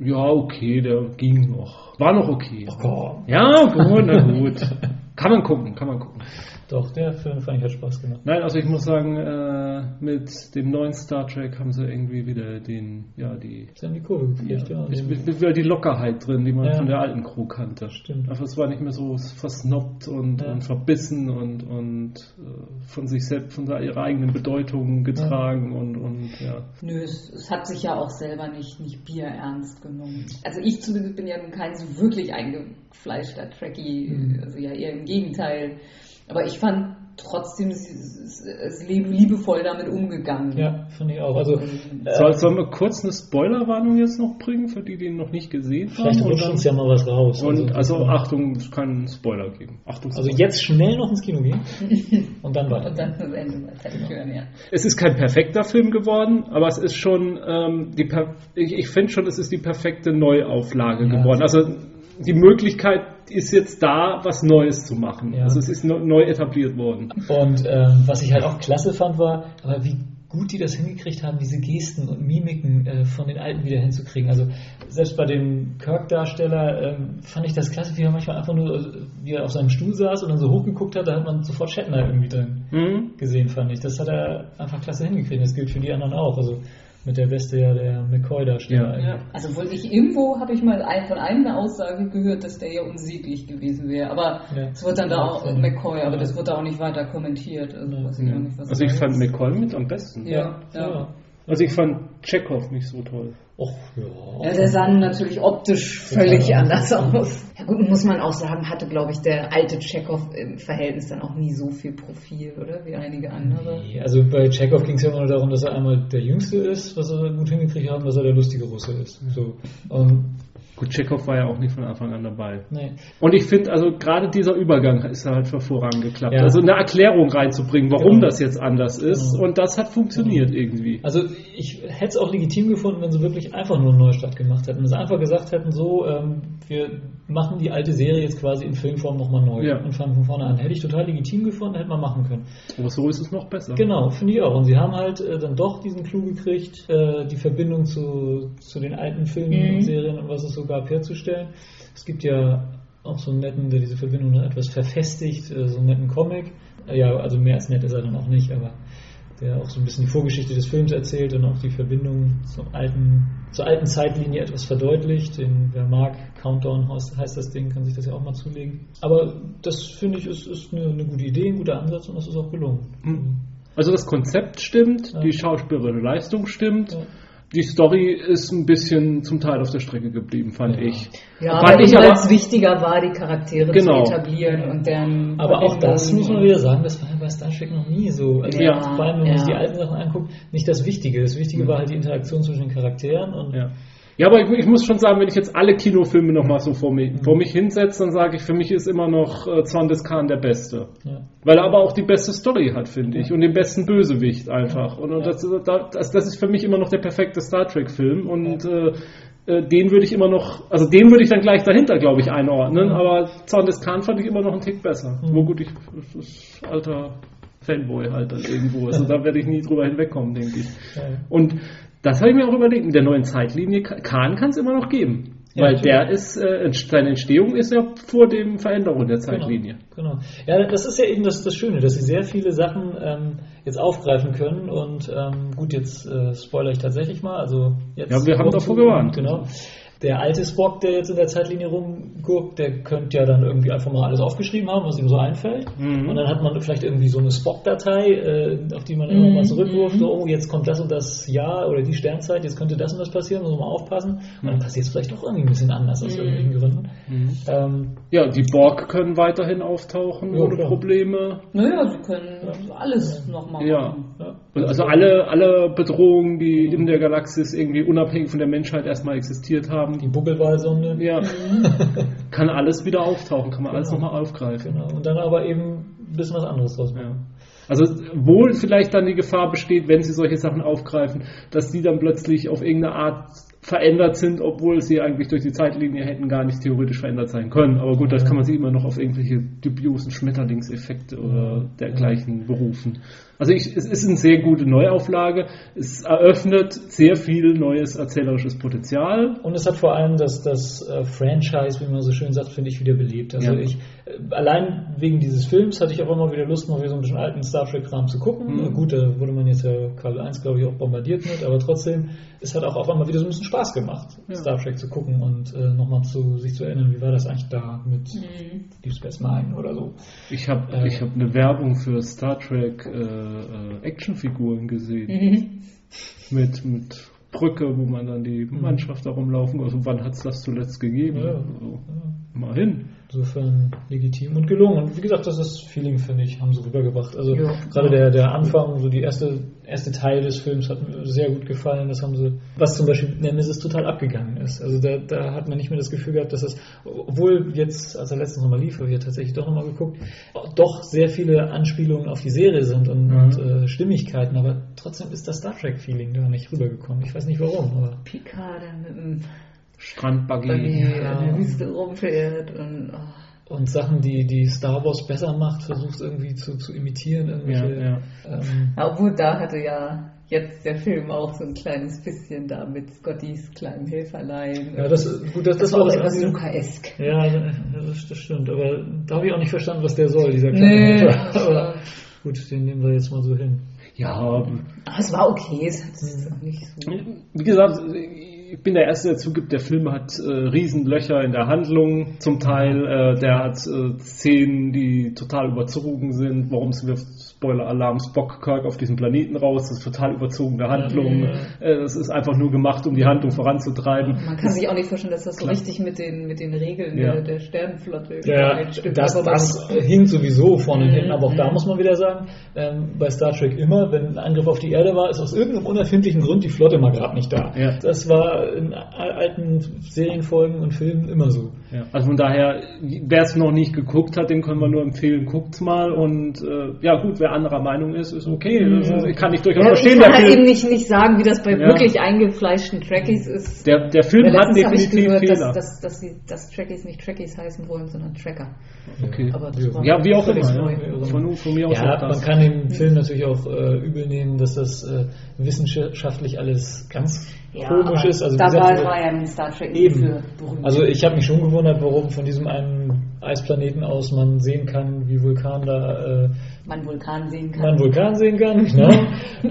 ja, okay, der ging noch. War noch okay. Ach komm. Ja, gut, na gut. Kann man gucken, kann man gucken. Doch, der Film fand ich hat Spaß gemacht. Nein, also ich muss sagen, äh, mit dem neuen Star Trek haben sie irgendwie wieder den, ja, die, Sie haben die Kurve gekriegt, ja. ja, mit- mit wieder die Lockerheit drin, die man Ja. von der alten Crew kannte. Stimmt. Einfach es war nicht mehr so versnobbt und, Ja. und verbissen und, und äh, von sich selbst, von ihrer eigenen Bedeutung getragen und, und ja. Nö, es, es hat sich ja auch selber nicht, nicht bierernst genommen. Also ich zumindest bin ja nun kein so wirklich eingefleischter Trekkie, Mhm. also ja eher im Gegenteil. Aber ich fand trotzdem, es liebe- liebevoll damit umgegangen. Ja, fand ich auch. Also, äh, Soll, sollen wir kurz eine Spoilerwarnung jetzt noch bringen, für die, die ihn noch nicht gesehen haben? vielleicht rutscht uns ja mal was raus. Und also ja. Achtung, es kann Spoiler geben. Achtung, Also Spoiler. jetzt schnell noch ins Kino gehen und dann weiter. Und dann das Ende mal fertig hören, ja. Es ist kein perfekter Film geworden, aber es ist schon ähm, die per ich, ich finde schon, es ist die perfekte Neuauflage Ja. geworden. Also die Möglichkeit ist jetzt da, was Neues zu machen. Ja. Also es ist neu, etabliert worden. Und ähm, was ich halt auch klasse fand, war, aber wie gut die das hingekriegt haben, diese Gesten und Mimiken äh, von den Alten wieder hinzukriegen. Also selbst bei dem Kirk-Darsteller ähm, fand ich das klasse, wie er manchmal einfach nur, äh, wie er auf seinem Stuhl saß und dann so hochgeguckt hat, da hat man sofort Shatner irgendwie drin Mhm. gesehen, fand ich. Das hat er einfach klasse hingekriegt. Das gilt für die anderen auch. Also mit der Weste ja der McCoy-Darsteller. Ja. eigentlich. Also wohl ich irgendwo habe ich mal ein, von einem eine Aussage gehört, dass der ja unsieglich gewesen wäre. Aber Ja. es wird dann da auch Ja. McCoy, aber Ja. das wird da auch nicht weiter kommentiert. Also, Ja. ich nicht, was Also ich fand. McCoy mit am besten. Ja, ja. Also ich fand Chekhov nicht so toll. Och, ja. Ja, der sah natürlich optisch völlig anders anders. aus. Ja gut, muss man auch sagen, hatte, glaube ich, der alte Chekhov im Verhältnis dann auch nie so viel Profil, oder? Wie einige andere. Nee, Also bei Chekhov ging es ja immer nur darum, dass er einmal der Jüngste ist, was er gut hingekriegt hat, und dass er der lustige Russe ist. So. Und, Gut, Chekhov war ja auch nicht von Anfang an dabei. nee. Und ich finde, also gerade dieser Übergang ist halt hervorragend geklappt. Ja. Also eine Erklärung reinzubringen, warum Genau. das jetzt anders ist. Genau. Und das hat funktioniert irgendwie. Also ich hätte es auch legitim gefunden, wenn sie wirklich einfach nur einen Neustart gemacht hätten. Wenn sie einfach gesagt hätten, so, ähm, wir machen die alte Serie jetzt quasi in Filmform nochmal neu Ja. und fangen von vorne an. Hätte ich total legitim gefunden, hätte man machen können. Aber so ist es noch besser. Genau, finde ich auch. Und sie haben halt äh, dann doch diesen Clou gekriegt, äh, die Verbindung zu, zu den alten Filmen, Mhm. Serien und was es so gab, herzustellen. Es gibt ja auch so einen netten, der diese Verbindung noch etwas verfestigt, äh, so einen netten Comic. Äh, ja, also mehr als nett ist er dann auch nicht, aber der auch so ein bisschen die Vorgeschichte des Films erzählt und auch die Verbindung zum alten, zur alten Zeitlinie etwas verdeutlicht. Den, wer mag, Countdown heißt, das Ding, kann sich das ja auch mal zulegen. Aber das finde ich ist, ist eine, eine gute Idee, ein guter Ansatz und das ist auch gelungen. Mhm. Also das Konzept stimmt, Ja. die schauspielerische Leistung stimmt. Ja. Die Story ist ein bisschen zum Teil auf der Strecke geblieben, fand Ja. ich. Ja, Fand aber ich als wichtiger war, die Charaktere Genau. zu etablieren und deren Aber auch das muss man wieder sagen, das war ja bei Star Trek noch nie so. Also Ja, vor allem, wenn man sich die ja. alten Sachen anguckt, nicht das Wichtige. Das Wichtige war halt die Interaktion zwischen den Charakteren und Ja. Ja, aber ich, ich muss schon sagen, wenn ich jetzt alle Kinofilme nochmal so vor mich, vor mich hinsetze, dann sage ich, für mich ist immer noch äh, Zorn Khan der Beste. ja. Weil er aber auch die beste Story hat, finde ich. Und den besten Bösewicht einfach. Und, und das, das, das ist für mich immer noch der perfekte Star Trek-Film. Und äh, äh, den würde ich immer noch, also den würde ich dann gleich dahinter, glaube ich, einordnen. Aber Zorn des Khan fand ich immer noch einen Tick besser. Mhm. Wo gut, ich, ist alter Fanboy halt dann irgendwo. Also da werde ich nie drüber hinwegkommen, denke ich. Ja. Und das habe ich mir auch überlegt, mit der neuen Zeitlinie, Khan kann es immer noch geben. Ja, Weil der ist, äh, seine Entstehung ist ja vor dem Veränderung der Zeitlinie. Genau, genau. Ja, das ist ja eben das, das Schöne, dass sie sehr viele Sachen ähm, jetzt aufgreifen können und ähm, gut, jetzt äh, spoilere ich tatsächlich mal. Also jetzt Ja, wir haben davor gewarnt. Genau. Der alte Spock, der jetzt in der Zeitlinie rumguckt, der könnte ja dann irgendwie einfach mal alles aufgeschrieben haben, was ihm so einfällt. Mhm. Und dann hat man vielleicht irgendwie so eine Spock-Datei, äh, auf die man immer Mhm. mal zurückruft, so, oh, jetzt kommt das und das Jahr oder die Sternzeit, jetzt könnte das und das passieren, muss man mal aufpassen. Und dann passiert es vielleicht doch irgendwie ein bisschen anders aus Mhm. irgendwelchen Gründen. Ähm, Ja, die Borg können weiterhin auftauchen Ja, ohne klar. Probleme. Naja, sie können alles nochmal Ja. machen. ja. Also alle, alle Bedrohungen, die in der Galaxis irgendwie unabhängig von der Menschheit erstmal existiert Die haben, Buckelwalsonde. ja, kann alles wieder auftauchen, kann man alles Genau. nochmal aufgreifen. Genau. Und dann aber eben ein bisschen was anderes draus machen. Ja. Also wohl vielleicht dann die Gefahr besteht, wenn sie solche Sachen aufgreifen, dass die dann plötzlich auf irgendeine Art verändert sind, obwohl sie eigentlich durch die Zeitlinie hätten gar nicht theoretisch verändert sein können. Aber gut, das kann man sich immer noch auf irgendwelche dubiosen Schmetterlingseffekte oder dergleichen berufen. Also ich, es ist eine sehr gute Neuauflage. Es eröffnet sehr viel neues erzählerisches Potenzial. Und es hat vor allem das, das äh, Franchise, wie man so schön sagt, finde ich, wieder belebt. Also Ja. ich, äh, allein wegen dieses Films hatte ich auch immer wieder Lust, mal wieder so ein bisschen alten Star Trek-Kram zu gucken. Mhm. Gut, da wurde man jetzt ja Kabel 1, glaube ich, auch bombardiert mit, aber trotzdem, es hat auch auf einmal wieder so ein bisschen Spaß gemacht, Ja. Star Trek zu gucken und äh, nochmal zu, sich zu erinnern, wie war das eigentlich da mit Mhm. Deep Space Nine oder so. Ich habe Äh. ich hab eine Werbung für Star Trek äh, äh, Actionfiguren gesehen. Mhm. Mit, mit Brücke, wo man dann die Mannschaft da rumlaufen. Also wann hat es das zuletzt gegeben? Ja. Also, mal hin. Insofern legitim und gelungen. Und wie gesagt, das ist Feeling, finde ich, haben sie rübergebracht. Also Ja. gerade der, der Anfang, so die erste, erste Teil des Films hat mir sehr gut gefallen. Das haben sie, was zum Beispiel Nemesis total abgegangen ist. Also da, da hat man nicht mehr das Gefühl gehabt, dass das, obwohl jetzt, als er letztens nochmal lief, habe ich ja tatsächlich doch nochmal geguckt, doch sehr viele Anspielungen auf die Serie sind und, Mhm. und äh, Stimmigkeiten, aber trotzdem ist das Star Trek-Feeling da nicht rübergekommen. Ich weiß nicht warum, aber Picard, mit dem Strandbuggy. Buggy Ja. in der Wüste rumfährt und oh. und Sachen, die, die Star Wars besser macht, versucht irgendwie zu, zu imitieren. Ja, Irgendwelche, ja. Ähm, Obwohl da hatte ja jetzt der Film auch so ein kleines bisschen da mit Scottys kleinen Helferlein. Ja, das, gut, das, das, das war auch etwas. Luca-esk. Ja, das, das stimmt. Aber da habe ich auch nicht verstanden, was der soll, dieser kleine Nee, Aber gut, den nehmen wir jetzt mal so hin. Ja, Aber es war okay, es hat auch nicht so. wie gesagt, ich bin der Erste, der zugibt, der Film hat äh, Riesenlöcher in der Handlung zum Teil. Äh, der hat äh, Szenen, die total überzogen sind. Warum sind wir Spoiler-Alarm Spock Kirk auf diesem Planeten raus? Das ist total überzogene Handlung. Ja. Äh, das ist einfach nur gemacht, um die Handlung voranzutreiben. Man kann sich auch nicht vorstellen, dass das so Klar. richtig mit den, mit den Regeln Ja. der, der Sternenflotte Ja, übereinstimmt. das, das hinkt sowieso vorne Mhm. hinten, aber auch da muss man wieder sagen, ähm, bei Star Trek immer, wenn ein Angriff auf die Erde war, ist aus irgendeinem unerfindlichen Grund die Flotte mal gerade nicht da. Ja. Das war in alten Serienfolgen und Filmen immer so. Ja, also von daher, wer es noch nicht geguckt hat, dem können wir nur empfehlen, guckt's mal und äh, ja gut, wer anderer Meinung ist, ist okay. Das ist, ich kann nicht durchaus ja, ich verstehen. kann der halt eben nicht, nicht sagen, wie das bei Ja. wirklich eingefleischten Trekkies ist. Der, der Film Weil hat ich definitiv gehört, Fehler. dass, dass, dass, sie, dass Trekkies nicht Trekkies heißen wollen, sondern Tracker. okay. Aber das war Ja, wie auch immer. Ja. Von, von mir aus Ja, auch man kann den Film natürlich auch äh, übel nehmen, dass das äh, wissenschaftlich alles ganz komisch aber ist. Also, wie da gesagt, war, ja ein Star Trek Eben. Also ich habe mich schon gewundert, warum von diesem einen Eisplaneten aus man sehen kann, wie Vulkan da äh, man Vulkan sehen kann. man Vulkan sehen kann, genau.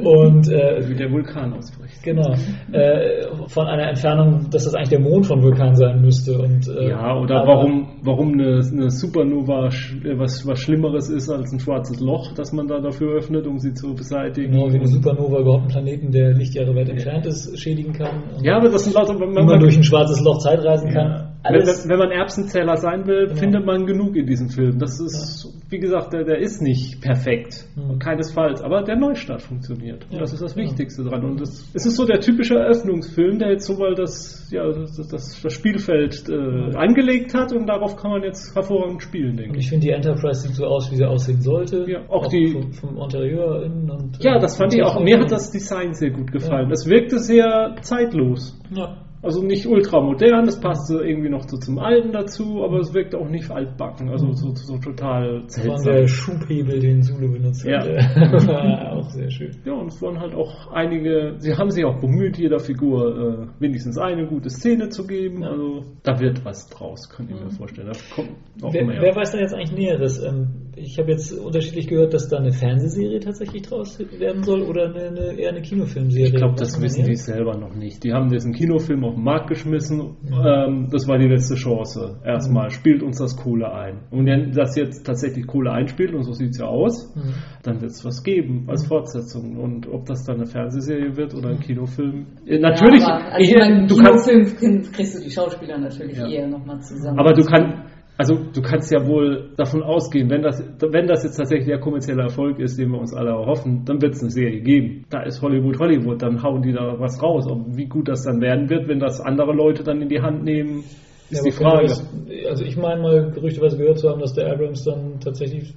Und äh, Wie der Vulkan ausbricht. genau äh, von einer Entfernung, dass das eigentlich der Mond von Vulkan sein müsste. Und äh, Ja, oder aber- warum, warum eine, eine Supernova sch- äh, was, was Schlimmeres ist als ein schwarzes Loch, das man da dafür öffnet, um sie zu beseitigen. Genau, wie eine Supernova überhaupt einen Planeten, der Lichtjahre weit entfernt ist, schädigen kann. Und Ja, aber das sind lauter, wenn wie man durch ein schwarzes Loch Zeitreisen kann. Ja. Alles Wenn, wenn man Erbsenzähler sein will, Genau. findet man genug in diesem Film. Das ist, wie gesagt, der, der ist nicht perfekt. Mhm. Keinesfalls. Aber der Neustart funktioniert. Und Ja, das ist das. Wichtigste dran. Und das, es ist so der typische Eröffnungsfilm, der jetzt so mal das, ja, das, das, das Spielfeld äh, angelegt hat und darauf kann man jetzt hervorragend spielen, denke Und ich. ich finde, die Enterprise sieht so aus, wie sie aussehen sollte. Ja, auch die- vom, vom Interieur innen und Ja, äh, das fand ich auch. Mir hat das Design sehr gut gefallen. Es wirkte sehr zeitlos. Ja. Also nicht ultramodern, das passte irgendwie noch so zum Alten dazu, aber es wirkte auch nicht altbacken, also so, so total Das war der Schubhebel, den Zulu benutzt Ja. hat. Der war auch sehr schön. Ja, und es waren halt auch einige, sie haben sich auch bemüht, jeder Figur äh, wenigstens eine gute Szene zu geben, Ja. also da wird was draus, kann ich mir vorstellen. Kommt auch Wer, wer weiß da jetzt eigentlich Näheres? Ähm, ich habe jetzt unterschiedlich gehört, dass da eine Fernsehserie tatsächlich draus werden soll oder eine, eine, eher eine Kinofilmserie. Ich glaube, das wissen die selber noch nicht. Die haben diesen Kinofilm auf den Markt geschmissen. Ähm, das war die letzte Chance. Erstmal spielt uns das Kohle ein. Und wenn das jetzt tatsächlich Kohle einspielt, und so sieht es ja aus, Mhm. dann wird es was geben als Fortsetzung. Und ob das dann eine Fernsehserie wird oder ein Kinofilm. Äh, natürlich, Ja, aber, also ich, ich meine, du kannst, Kinofilm kriegst du die Schauspieler natürlich Ja. eher nochmal zusammen. aber du kannst, also du kannst ja wohl davon ausgehen, wenn das, wenn das jetzt tatsächlich der kommerzielle Erfolg ist, den wir uns alle erhoffen, dann wird es eine Serie geben. Da ist Hollywood Hollywood, dann hauen die da was raus. Und wie gut das dann werden wird, wenn das andere Leute dann in die Hand nehmen, ist Ja, die Frage. Das, also ich meine mal gerüchteweise gehört zu haben, dass der Abrams dann tatsächlich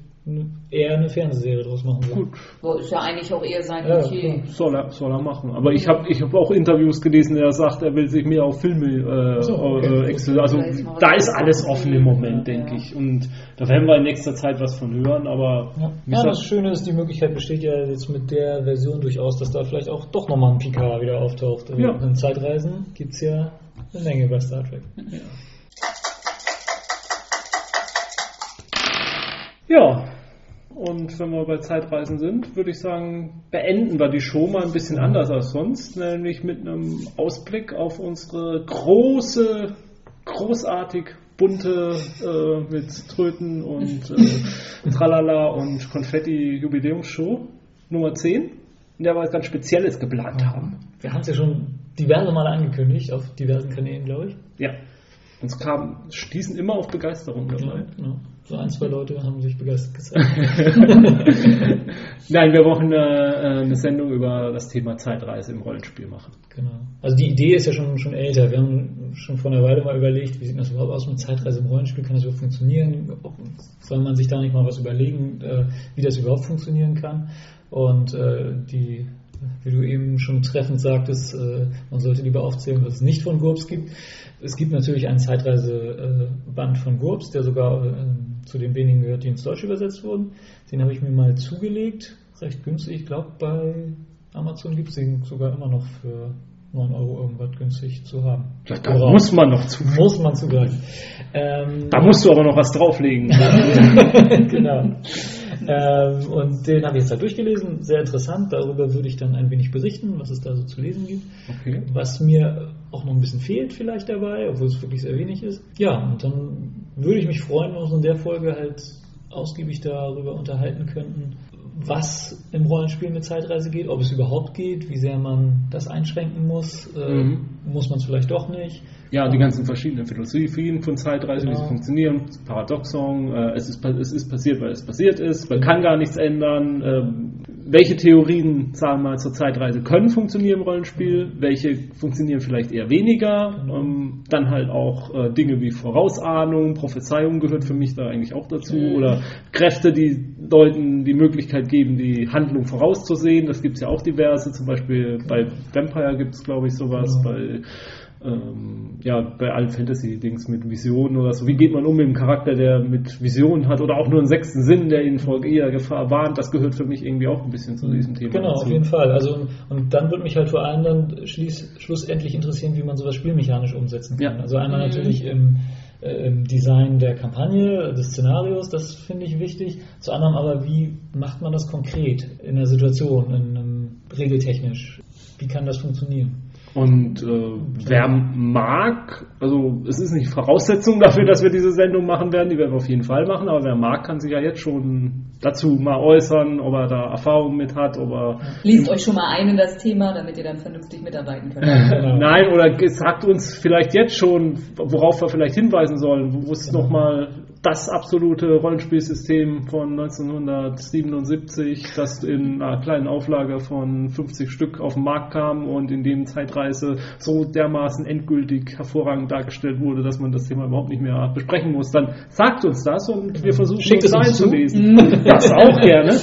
eher eine Fernsehserie draus machen will. Gut, So ist ja eigentlich auch eher sein Ja, klar. soll er, soll er machen. Aber ich habe ich hab auch Interviews gelesen, der sagt, er will sich mehr auf Filme äh, so, okay. äh, Also Da ist da alles offen im Moment, Ja. denke ich. Und da werden wir in nächster Zeit was von hören, aber Ja, ja, gesagt, das Schöne ist, die Möglichkeit besteht ja jetzt mit der Version durchaus, dass da vielleicht auch doch nochmal ein Picard wieder auftaucht. Ja. In Zeitreisen gibt es ja eine Menge bei Star Trek. Ja, und wenn wir bei Zeitreisen sind, würde ich sagen, beenden wir die Show mal ein bisschen anders als sonst, nämlich mit einem Ausblick auf unsere große, großartig bunte äh, mit Tröten und äh, Tralala und Konfetti Jubiläumsshow Nummer 10, in der wir was ganz Spezielles geplant haben. Wir haben es ja schon diverse Male angekündigt, auf diversen Kanälen, glaube ich. Ja, uns kam, stießen immer auf Begeisterung dabei. Genau. So ein, zwei Leute haben sich begeistert gezeigt. Nein, wir wollen äh, eine Sendung über das Thema Zeitreise im Rollenspiel machen. Genau. Also die Idee ist ja schon, schon älter. Wir haben schon vor einer Weile mal überlegt, wie sieht das überhaupt aus mit Zeitreise im Rollenspiel? Kann das überhaupt funktionieren? Soll man sich da nicht mal was überlegen, äh, wie das überhaupt funktionieren kann? Und äh, die, wie du eben schon treffend sagtest, äh, man sollte lieber aufzählen, was es nicht von GURPS gibt. Es gibt natürlich einen Zeitreiseband von GURPS, der sogar äh, zu den wenigen gehört, die ins Deutsche übersetzt wurden. Den habe ich mir mal zugelegt, recht günstig. Ich glaube, bei Amazon gibt es den sogar immer noch für 9 Euro irgendwas günstig zu haben. Da, da muss man noch zu. Muss man zugreifen. Ähm, Da musst du aber noch was drauflegen. genau. Ähm, und den habe ich jetzt halt durchgelesen. Sehr interessant. Darüber würde ich dann ein wenig berichten, was es da so zu lesen gibt. Okay. Was mir auch noch ein bisschen fehlt vielleicht dabei, obwohl es wirklich sehr wenig ist. Ja, und dann würde ich mich freuen, wenn wir uns in der Folge halt ausgiebig darüber unterhalten könnten, was im Rollenspiel mit Zeitreise geht, ob es überhaupt geht, wie sehr man das einschränken muss, äh, Mhm. Muss man es vielleicht doch nicht. Ja, die ganzen verschiedenen Philosophien von Zeitreise, wie sie Genau. funktionieren, Paradoxon, äh, es, ist, es ist passiert, weil es passiert ist, man kann gar nichts ändern. ähm, welche Theorien, sagen wir mal, zur Zeitreise können funktionieren im Rollenspiel, welche funktionieren vielleicht eher weniger. Genau. Ähm, dann halt auch äh, Dinge wie Vorausahnung, Prophezeiung gehört für mich da eigentlich auch dazu. Mhm. Oder Kräfte, die Leuten die Möglichkeit geben, die Handlung vorauszusehen. Das gibt es ja auch diverse, zum Beispiel bei Vampire gibt es, glaube ich, sowas, Genau. Bei ähm, ja, bei allen Fantasy-Dings mit Visionen oder so. Wie geht man um mit einem Charakter, der mit Visionen hat oder auch nur einen sechsten Sinn, der ihn vor jeder Gefahr warnt? Das gehört für mich irgendwie auch ein bisschen zu diesem Thema. Genau, dazu. auf jeden Fall. Also und dann würde mich halt vor allem dann schließ, schlussendlich interessieren, wie man sowas spielmechanisch umsetzen kann. Ja. Also einmal natürlich im, äh, im Design der Kampagne, des Szenarios, das finde ich wichtig. Zu anderem aber, wie macht man das konkret in der Situation, in einem, regeltechnisch? Wie kann das funktionieren? Und äh, wer mag, also es ist nicht Voraussetzung dafür, dass wir diese Sendung machen werden, die werden wir auf jeden Fall machen, aber wer mag, kann sich ja jetzt schon dazu mal äußern, ob er da Erfahrung mit hat, ob er Liest euch schon mal ein in das Thema, damit ihr dann vernünftig mitarbeiten könnt. Nein, oder sagt uns vielleicht jetzt schon, worauf wir vielleicht hinweisen sollen, wo es Genau. nochmal das absolute Rollenspielsystem von 1977, das in einer kleinen Auflage von 50 Stück auf den Markt kam und in dem Zeitreise so dermaßen endgültig hervorragend dargestellt wurde, dass man das Thema überhaupt nicht mehr besprechen muss. Dann sagt uns das und wir versuchen Schickt es einzulesen. Das auch gerne.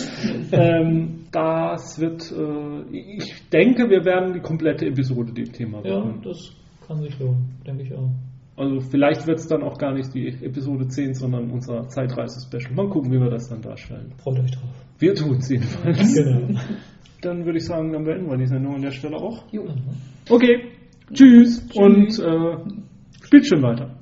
Ähm, das wird, äh, ich denke, wir werden die komplette Episode dem Thema Ja, widmen. das kann sich lohnen, denke ich auch. Also vielleicht wird es dann auch gar nicht die Episode 10, sondern unser Zeitreise-Special. Mal gucken, wie wir das dann darstellen. Freut euch drauf. Wir tun es jedenfalls. Genau. Dann würde ich sagen, dann beenden wir die Sendung an der Stelle auch. Jo. Okay, tschüss, und äh, spielt schön weiter.